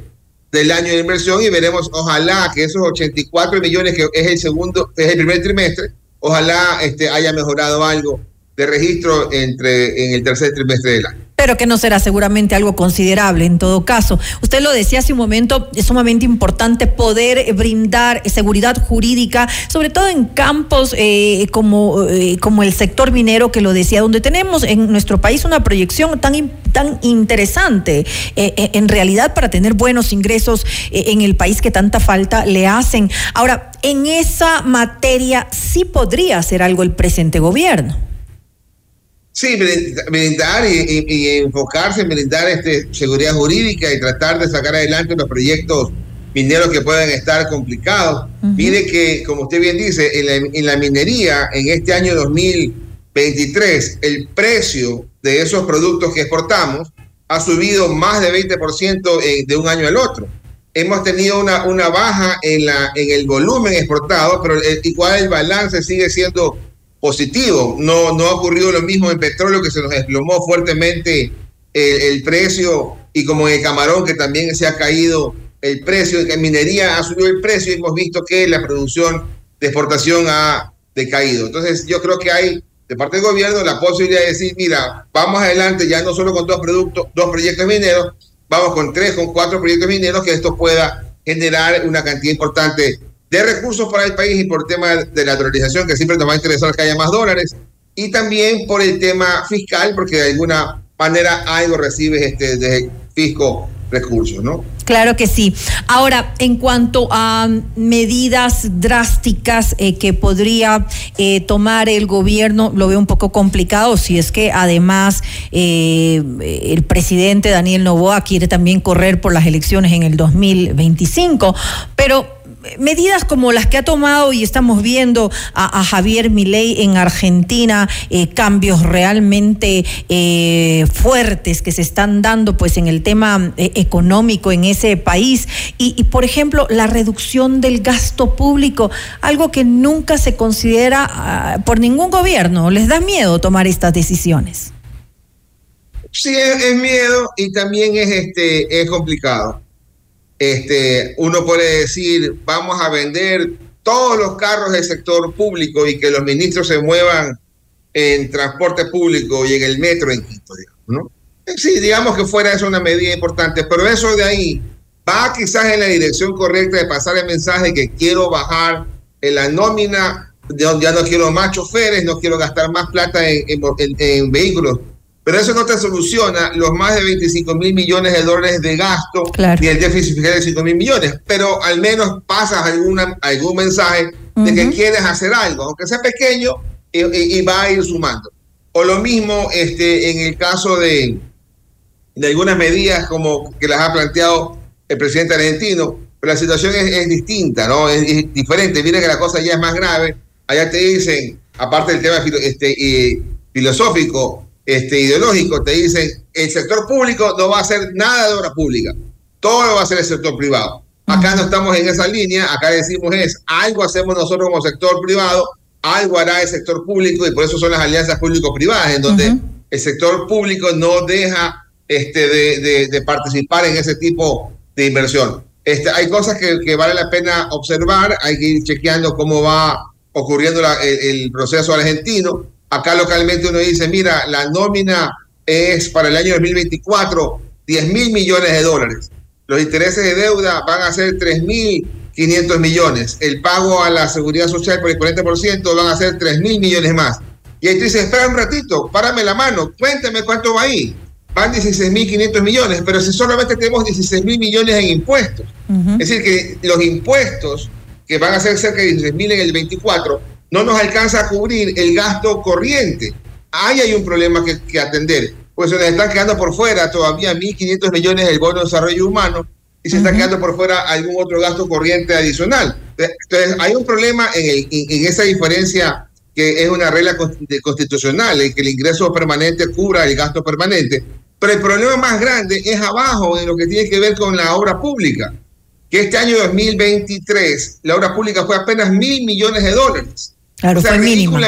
del año de inversión y veremos, ojalá que esos 84 millones que es el segundo, es el primer trimestre, ojalá este, haya mejorado algo de registro entre en el tercer trimestre del año pero que no será seguramente algo considerable en todo caso. Usted lo decía hace un momento, es sumamente importante poder brindar seguridad jurídica, sobre todo en campos eh, como, eh, como el sector minero que lo decía, donde tenemos en nuestro país una proyección tan, tan interesante eh, en realidad para tener buenos ingresos en el país que tanta falta le hacen. Ahora, en esa materia sí podría hacer algo el presente gobierno. Sí, brindar y, y, y, enfocarse en brindar este, seguridad jurídica y tratar de sacar adelante los proyectos mineros que puedan estar complicados. Uh -huh. Mire que, como usted bien dice, en la, en la, minería, en este año 2023, el precio de esos productos que exportamos ha subido más de 20% de un año al otro. Hemos tenido una, una baja en, la, en el volumen exportado, pero el, igual el balance sigue siendo positivo. No, no ha ocurrido lo mismo en petróleo, que se nos desplomó fuertemente el, precio, y como en el camarón, que también se ha caído el precio. En minería ha subido el precio y hemos visto que la producción de exportación ha decaído. Entonces, yo creo que hay de parte del gobierno la posibilidad de decir, mira, vamos adelante ya no solo con dos productos, dos proyectos mineros, vamos con tres, con cuatro proyectos mineros, que esto pueda generar una cantidad importante de recursos para el país y por tema de la dolarización, que siempre nos va a interesar que haya más dólares, y también por el tema fiscal, porque de alguna manera algo recibes este, de fisco recursos, ¿no? Claro que sí. Ahora, en cuanto a medidas drásticas eh, que podría eh, tomar el gobierno, lo veo un poco complicado si es que además eh, el presidente Daniel Novoa quiere también correr por las elecciones en el 2025, pero medidas como las que ha tomado y estamos viendo a, Javier Milei en Argentina, eh, cambios realmente eh, fuertes que se están dando pues en el tema eh, económico en ese país y, por ejemplo la reducción del gasto público, algo que nunca se considera uh, por ningún gobierno. ¿Les da miedo tomar estas decisiones? Sí, es, es miedo y también es este es complicado este, uno puede decir, vamos a vender todos los carros del sector público y que los ministros se muevan en transporte público y en el metro en Quito, digamos, ¿no? Sí, digamos que fuera eso una medida importante, pero eso de ahí va quizás en la dirección correcta de pasar el mensaje que quiero bajar en la nómina, ya no quiero más choferes, no quiero gastar más plata en, en vehículos pero eso no te soluciona los más de 25 mil millones de dólares de gasto claro. ni el déficit fiscal de 5 mil millones, pero al menos pasas alguna, algún mensaje uh -huh. de que quieres hacer algo, aunque sea pequeño, y, y, y, va a ir sumando. O lo mismo este, en el caso de, de algunas medidas como que las ha planteado el presidente argentino, pero la situación es, es distinta, ¿no? Es, es, diferente. Mira que la cosa ya es más grave. Allá te dicen, aparte del tema este, eh, filosófico, este, ideológico, te dicen el sector público no va a hacer nada de obra pública, todo lo va a hacer el sector privado. Acá no estamos en esa línea, acá decimos es algo hacemos nosotros como sector privado, algo hará el sector público y por eso son las alianzas público-privadas, en donde uh -huh. el sector público no deja este, de, de, de, participar en ese tipo de inversión. Este, hay cosas que, que, vale la pena observar, hay que ir chequeando cómo va ocurriendo la, el, el proceso argentino Acá localmente uno dice, mira, la nómina es para el año 2024 10 mil millones de dólares. Los intereses de deuda van a ser 3 mil 500 millones. El pago a la seguridad social por el 40% van a ser 3 mil millones más. Y ahí tú dices, espera un ratito, párame la mano, cuéntame cuánto va ahí. Van 16 mil 500 millones, pero si solamente tenemos 16 mil millones en impuestos. Uh -huh. Es decir, que los impuestos, que van a ser cerca de 16 mil en el 24, no nos alcanza a cubrir el gasto corriente. Ahí hay un problema que, que atender, pues se nos están quedando por fuera todavía 1.500 millones del bono de desarrollo humano y se está quedando por fuera algún otro gasto corriente adicional. Entonces, hay un problema en, el, en, esa diferencia que es una regla constitucional, en que el ingreso permanente cubra el gasto permanente. Pero el problema más grande es abajo en lo que tiene que ver con la obra pública, que este año 2023 la obra pública fue apenas mil millones de dólares. Claro, o sea, fue mínimo.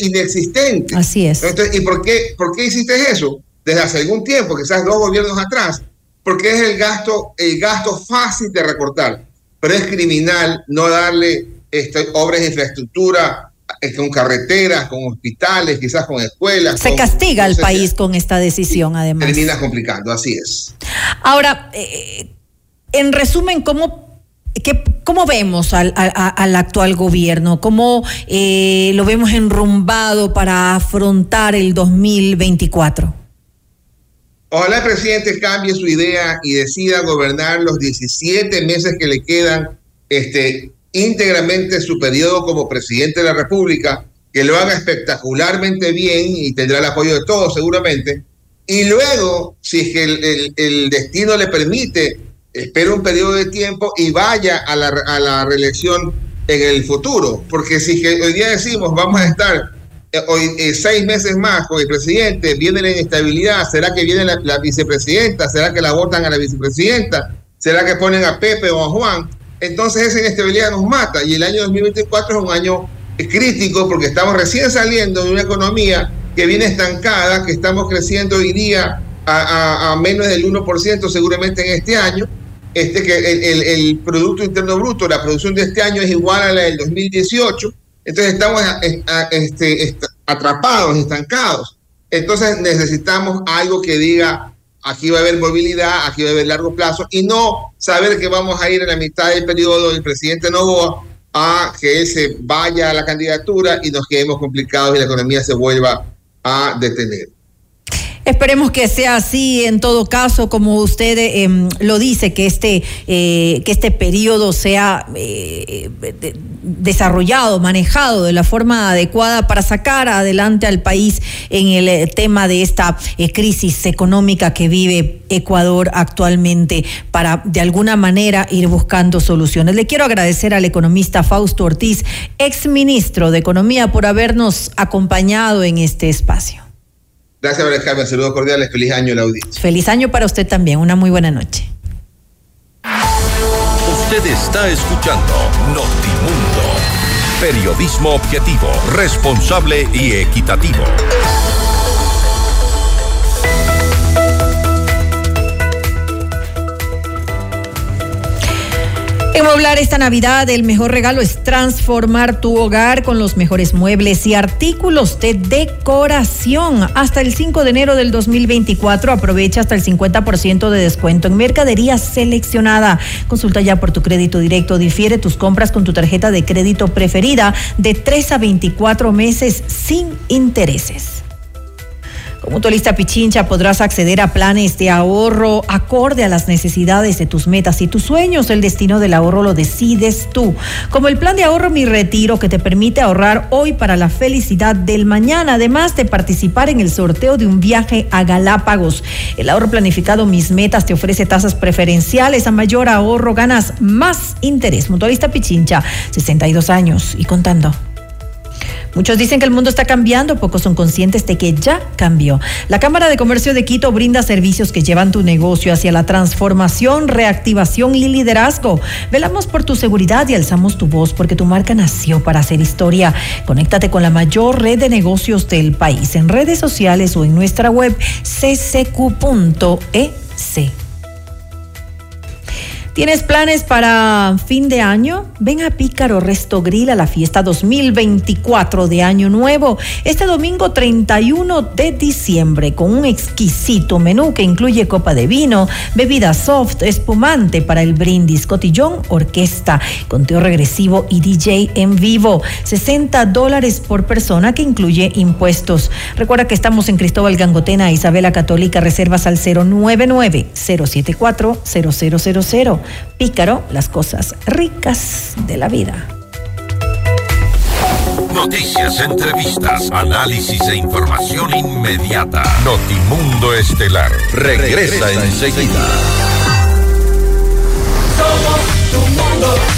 inexistente. Así es. Entonces, ¿Y por qué, por qué hiciste eso? Desde hace algún tiempo, quizás dos gobiernos atrás, porque es el gasto, el gasto fácil de recortar, pero es criminal no darle este, obras de infraestructura eh, con carreteras, con hospitales, quizás con escuelas. Se castiga al país con esta decisión, además. Termina complicando, así es. Ahora, eh, en resumen, ¿cómo ¿Cómo vemos al, actual gobierno? ¿Cómo eh, lo vemos enrumbado para afrontar el 2024? Ojalá el presidente cambie su idea y decida gobernar los 17 meses que le quedan este, íntegramente su periodo como presidente de la República, que lo haga espectacularmente bien y tendrá el apoyo de todos seguramente. Y luego, si es que el, el destino le permite, espera un periodo de tiempo y vaya a la, a la reelección en el futuro. Porque si hoy día decimos vamos a estar eh, hoy eh, seis meses más con el presidente, viene la inestabilidad, ¿será que viene la, vicepresidenta? ¿Será que la votan a la vicepresidenta? ¿Será que ponen a Pepe o a Juan? Entonces esa inestabilidad nos mata y el año 2024 es un año crítico porque estamos recién saliendo de una economía que viene estancada, que estamos creciendo hoy día a, a menos del 1% seguramente en este año este, que el, el, Producto Interno Bruto, la producción de este año es igual a la del 2018, entonces estamos este, atrapados, estancados. Entonces necesitamos algo que diga, aquí va a haber movilidad, aquí va a haber largo plazo, y no saber que vamos a ir en la mitad del periodo del presidente Novoa a que él se vaya a la candidatura y nos quedemos complicados y la economía se vuelva a detener. Esperemos que sea así en todo caso, como usted em, lo dice, que este, eh, que este periodo sea eh, desarrollado, manejado de la forma adecuada para sacar adelante al país en el eh, tema de esta crisis económica que vive Ecuador actualmente para de alguna manera ir buscando soluciones. Le quiero agradecer al economista Fausto Ortiz, exministro de Economía, por habernos acompañado en este espacio. Gracias, María Carmen. Saludos cordiales. Feliz año la audiencia. Feliz año para usted también. Una muy buena noche. Usted está escuchando Notimundo. Periodismo objetivo, responsable y equitativo. En Moblar esta Navidad el mejor regalo es transformar tu hogar con los mejores muebles y artículos de decoración. Hasta el 5 de enero del 2024 aprovecha hasta el 50% de descuento en mercadería seleccionada. Consulta ya por tu crédito directo. Difiere tus compras con tu tarjeta de crédito preferida de 3 a 24 meses sin intereses. Mutualista Pichincha podrás acceder a planes de ahorro acorde a las necesidades de tus metas y tus sueños. El destino del ahorro lo decides tú. Como el plan de ahorro Mi Retiro que te permite ahorrar hoy para la felicidad del mañana, además de participar en el sorteo de un viaje a Galápagos. El ahorro planificado Mis Metas te ofrece tasas preferenciales. A mayor ahorro ganas más interés. Mutualista Pichincha, 62 años y contando. Muchos dicen que el mundo está cambiando, pocos son conscientes de que ya cambió. La Cámara de Comercio de Quito brinda servicios que llevan tu negocio hacia la transformación, reactivación y liderazgo. Velamos por tu seguridad y alzamos tu voz porque tu marca nació para hacer historia. Conéctate con la mayor red de negocios del país en redes sociales o en nuestra web ccq.ec. ¿Tienes planes para fin de año? Ven a Pícaro Resto Grill a la fiesta 2024 de Año Nuevo este domingo 31 de diciembre con un exquisito menú que incluye copa de vino, bebida soft, espumante para el brindis, cotillón, orquesta, conteo regresivo y DJ en vivo. 60 dólares por persona que incluye impuestos. Recuerda que estamos en Cristóbal Gangotena, Isabela Católica, reservas al 099 074 0000. Pícaro, las cosas ricas de la vida. Noticias, entrevistas, análisis e información inmediata. Notimundo Estelar regresa, enseguida. Somos tu mundo.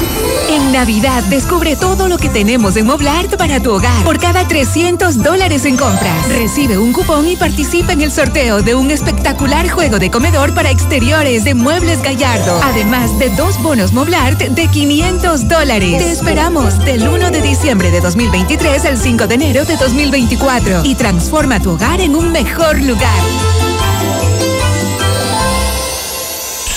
Navidad descubre todo lo que tenemos en Moblart para tu hogar. Por cada 300 dólares en compras, recibe un cupón y participa en el sorteo de un espectacular juego de comedor para exteriores de Muebles Gallardo. Además de dos bonos Moblart de 500 dólares. Te esperamos del 1 de diciembre de 2023 al 5 de enero de 2024 y transforma tu hogar en un mejor lugar.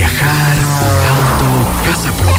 Viajar,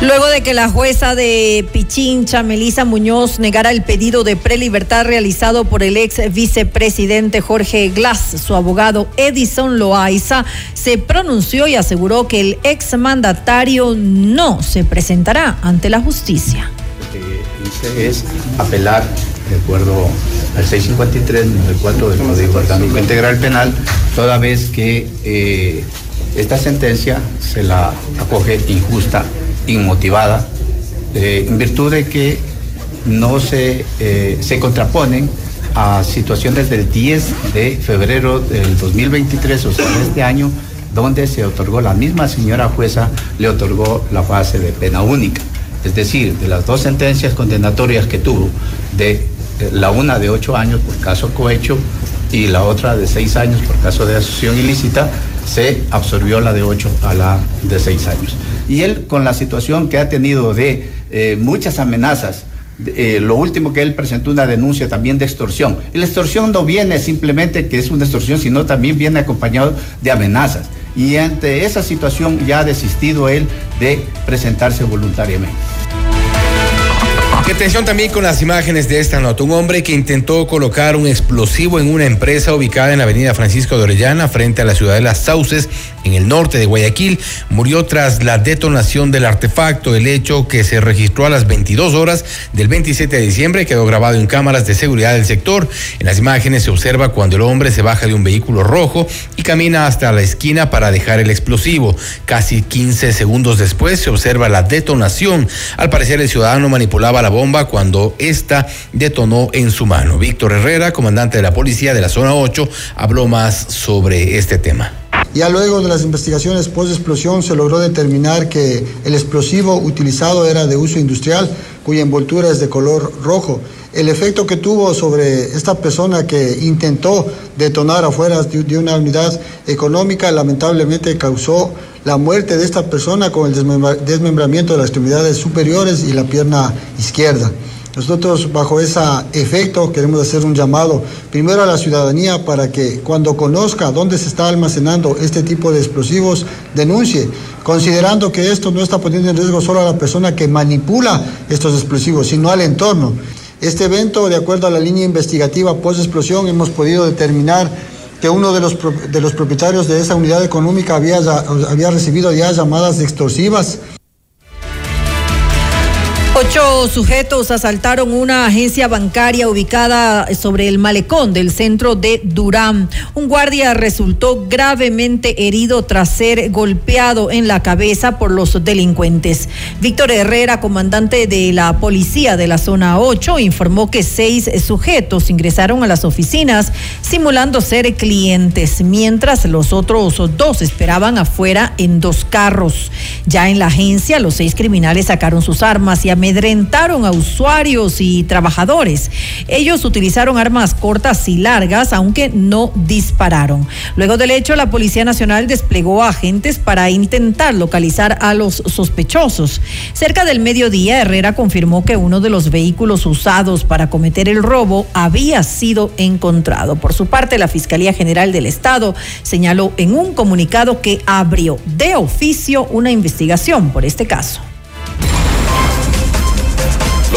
Luego de que la jueza de Pichincha, Melisa Muñoz, negara el pedido de prelibertad realizado por el ex vicepresidente Jorge Glass, su abogado Edison Loaiza se pronunció y aseguró que el ex mandatario no se presentará ante la justicia. Lo que hice es apelar, de acuerdo al 653, número 4 del Código Orgánico Integral Penal, toda vez que eh, esta sentencia se la acoge injusta inmotivada, eh, en virtud de que no se, eh, se contraponen a situaciones del 10 de febrero del 2023, o sea, de este año, donde se otorgó, la misma señora jueza le otorgó la fase de pena única. Es decir, de las dos sentencias condenatorias que tuvo, de eh, la una de ocho años por caso cohecho y la otra de seis años por caso de asociación ilícita, se absorbió la de ocho a la de seis años. Y él, con la situación que ha tenido de eh, muchas amenazas, eh, lo último que él presentó una denuncia también de extorsión. Y la extorsión no viene simplemente que es una extorsión, sino también viene acompañado de amenazas. Y ante esa situación ya ha desistido él de presentarse voluntariamente. Atención también con las imágenes de esta nota. Un hombre que intentó colocar un explosivo en una empresa ubicada en la avenida Francisco de Orellana, frente a la ciudad de Las Sauces, en el norte de Guayaquil, murió tras la detonación del artefacto. El hecho que se registró a las 22 horas del 27 de diciembre quedó grabado en cámaras de seguridad del sector. En las imágenes se observa cuando el hombre se baja de un vehículo rojo y camina hasta la esquina para dejar el explosivo. Casi 15 segundos después se observa la detonación. Al parecer el ciudadano manipulaba la bomba cuando esta detonó en su mano. Víctor Herrera, comandante de la policía de la zona 8, habló más sobre este tema. Ya luego de las investigaciones post explosión se logró determinar que el explosivo utilizado era de uso industrial, cuya envoltura es de color rojo. El efecto que tuvo sobre esta persona que intentó detonar afuera de una unidad económica lamentablemente causó la muerte de esta persona con el desmembra- desmembramiento de las extremidades superiores y la pierna izquierda. Nosotros bajo ese efecto queremos hacer un llamado primero a la ciudadanía para que cuando conozca dónde se está almacenando este tipo de explosivos, denuncie, considerando que esto no está poniendo en riesgo solo a la persona que manipula estos explosivos, sino al entorno. Este evento, de acuerdo a la línea investigativa post-explosión, hemos podido determinar que uno de los, de los propietarios de esa unidad económica había, había recibido ya llamadas extorsivas Ocho sujetos asaltaron una agencia bancaria ubicada sobre el malecón del centro de Durán. Un guardia resultó gravemente herido tras ser golpeado en la cabeza por los delincuentes. Víctor Herrera, comandante de la policía de la zona 8, informó que seis sujetos ingresaron a las oficinas simulando ser clientes, mientras los otros dos esperaban afuera en dos carros. Ya en la agencia, los seis criminales sacaron sus armas y a amedrentaron a usuarios y trabajadores. Ellos utilizaron armas cortas y largas, aunque no dispararon. Luego del hecho, la Policía Nacional desplegó agentes para intentar localizar a los sospechosos. Cerca del mediodía, Herrera confirmó que uno de los vehículos usados para cometer el robo había sido encontrado. Por su parte, la Fiscalía General del Estado señaló en un comunicado que abrió de oficio una investigación por este caso.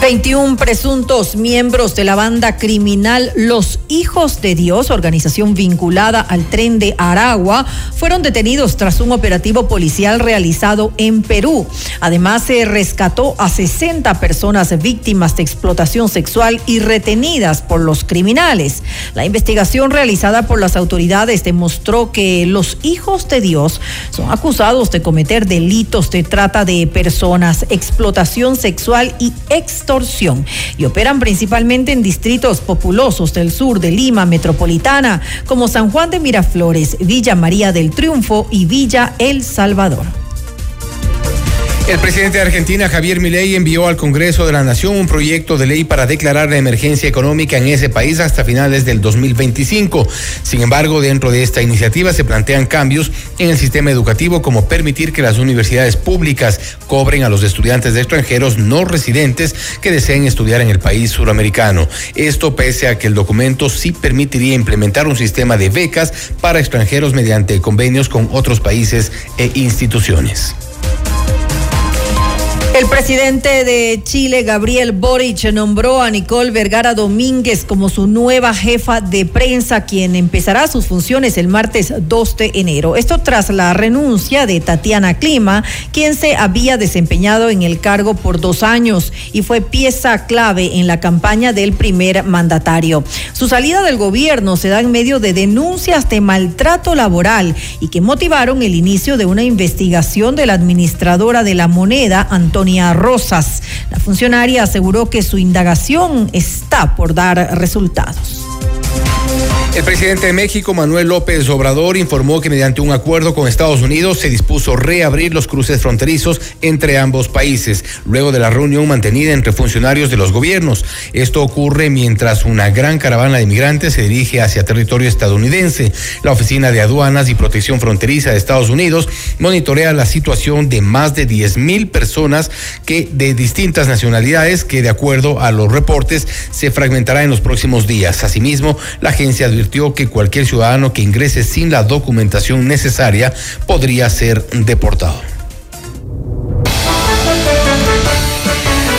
21 presuntos miembros de la banda criminal Los Hijos de Dios, organización vinculada al tren de Aragua, fueron detenidos tras un operativo policial realizado en Perú. Además, se rescató a 60 personas víctimas de explotación sexual y retenidas por los criminales. La investigación realizada por las autoridades demostró que los hijos de Dios son acusados de cometer delitos de trata de personas, explotación sexual y extorsión y operan principalmente en distritos populosos del sur de Lima metropolitana, como San Juan de Miraflores, Villa María del Triunfo y Villa El Salvador. El presidente de Argentina, Javier Milei, envió al Congreso de la Nación un proyecto de ley para declarar la emergencia económica en ese país hasta finales del 2025. Sin embargo, dentro de esta iniciativa se plantean cambios en el sistema educativo como permitir que las universidades públicas cobren a los estudiantes de extranjeros no residentes que deseen estudiar en el país suramericano. Esto pese a que el documento sí permitiría implementar un sistema de becas para extranjeros mediante convenios con otros países e instituciones. El presidente de Chile, Gabriel Boric, nombró a Nicole Vergara Domínguez como su nueva jefa de prensa, quien empezará sus funciones el martes 2 de enero. Esto tras la renuncia de Tatiana Clima, quien se había desempeñado en el cargo por dos años y fue pieza clave en la campaña del primer mandatario. Su salida del gobierno se da en medio de denuncias de maltrato laboral y que motivaron el inicio de una investigación de la administradora de la moneda, Antonio Rosas. La funcionaria aseguró que su indagación está por dar resultados. El presidente de México, Manuel López Obrador, informó que mediante un acuerdo con Estados Unidos se dispuso reabrir los cruces fronterizos entre ambos países, luego de la reunión mantenida entre funcionarios de los gobiernos. Esto ocurre mientras una gran caravana de migrantes se dirige hacia territorio estadounidense. La Oficina de Aduanas y Protección Fronteriza de Estados Unidos monitorea la situación de más de 10 mil personas que de distintas nacionalidades que de acuerdo a los reportes se fragmentará en los próximos días. Asimismo, la agencia advirtió que cualquier ciudadano que ingrese sin la documentación necesaria podría ser deportado.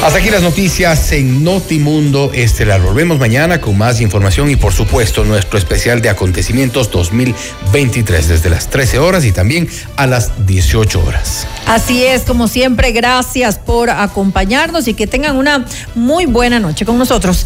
Hasta aquí las noticias en Notimundo Estelar. Volvemos mañana con más información y por supuesto nuestro especial de acontecimientos 2023 desde las 13 horas y también a las 18 horas. Así es, como siempre, gracias por acompañarnos y que tengan una muy buena noche con nosotros.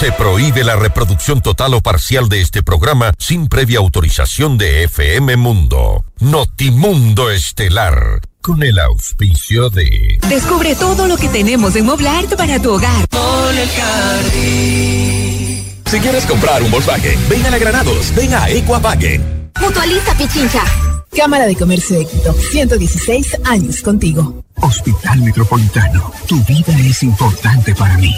Se prohíbe la reproducción total o parcial de este programa sin previa autorización de FM Mundo. Notimundo Estelar. Con el auspicio de. Descubre todo lo que tenemos en Moblart para tu hogar. Si quieres comprar un Volkswagen, ven a la Granados, ven a Equavagen. Mutualiza Pichincha. Cámara de Comercio de Quito, 116 años contigo. Hospital Metropolitano, tu vida es importante para mí.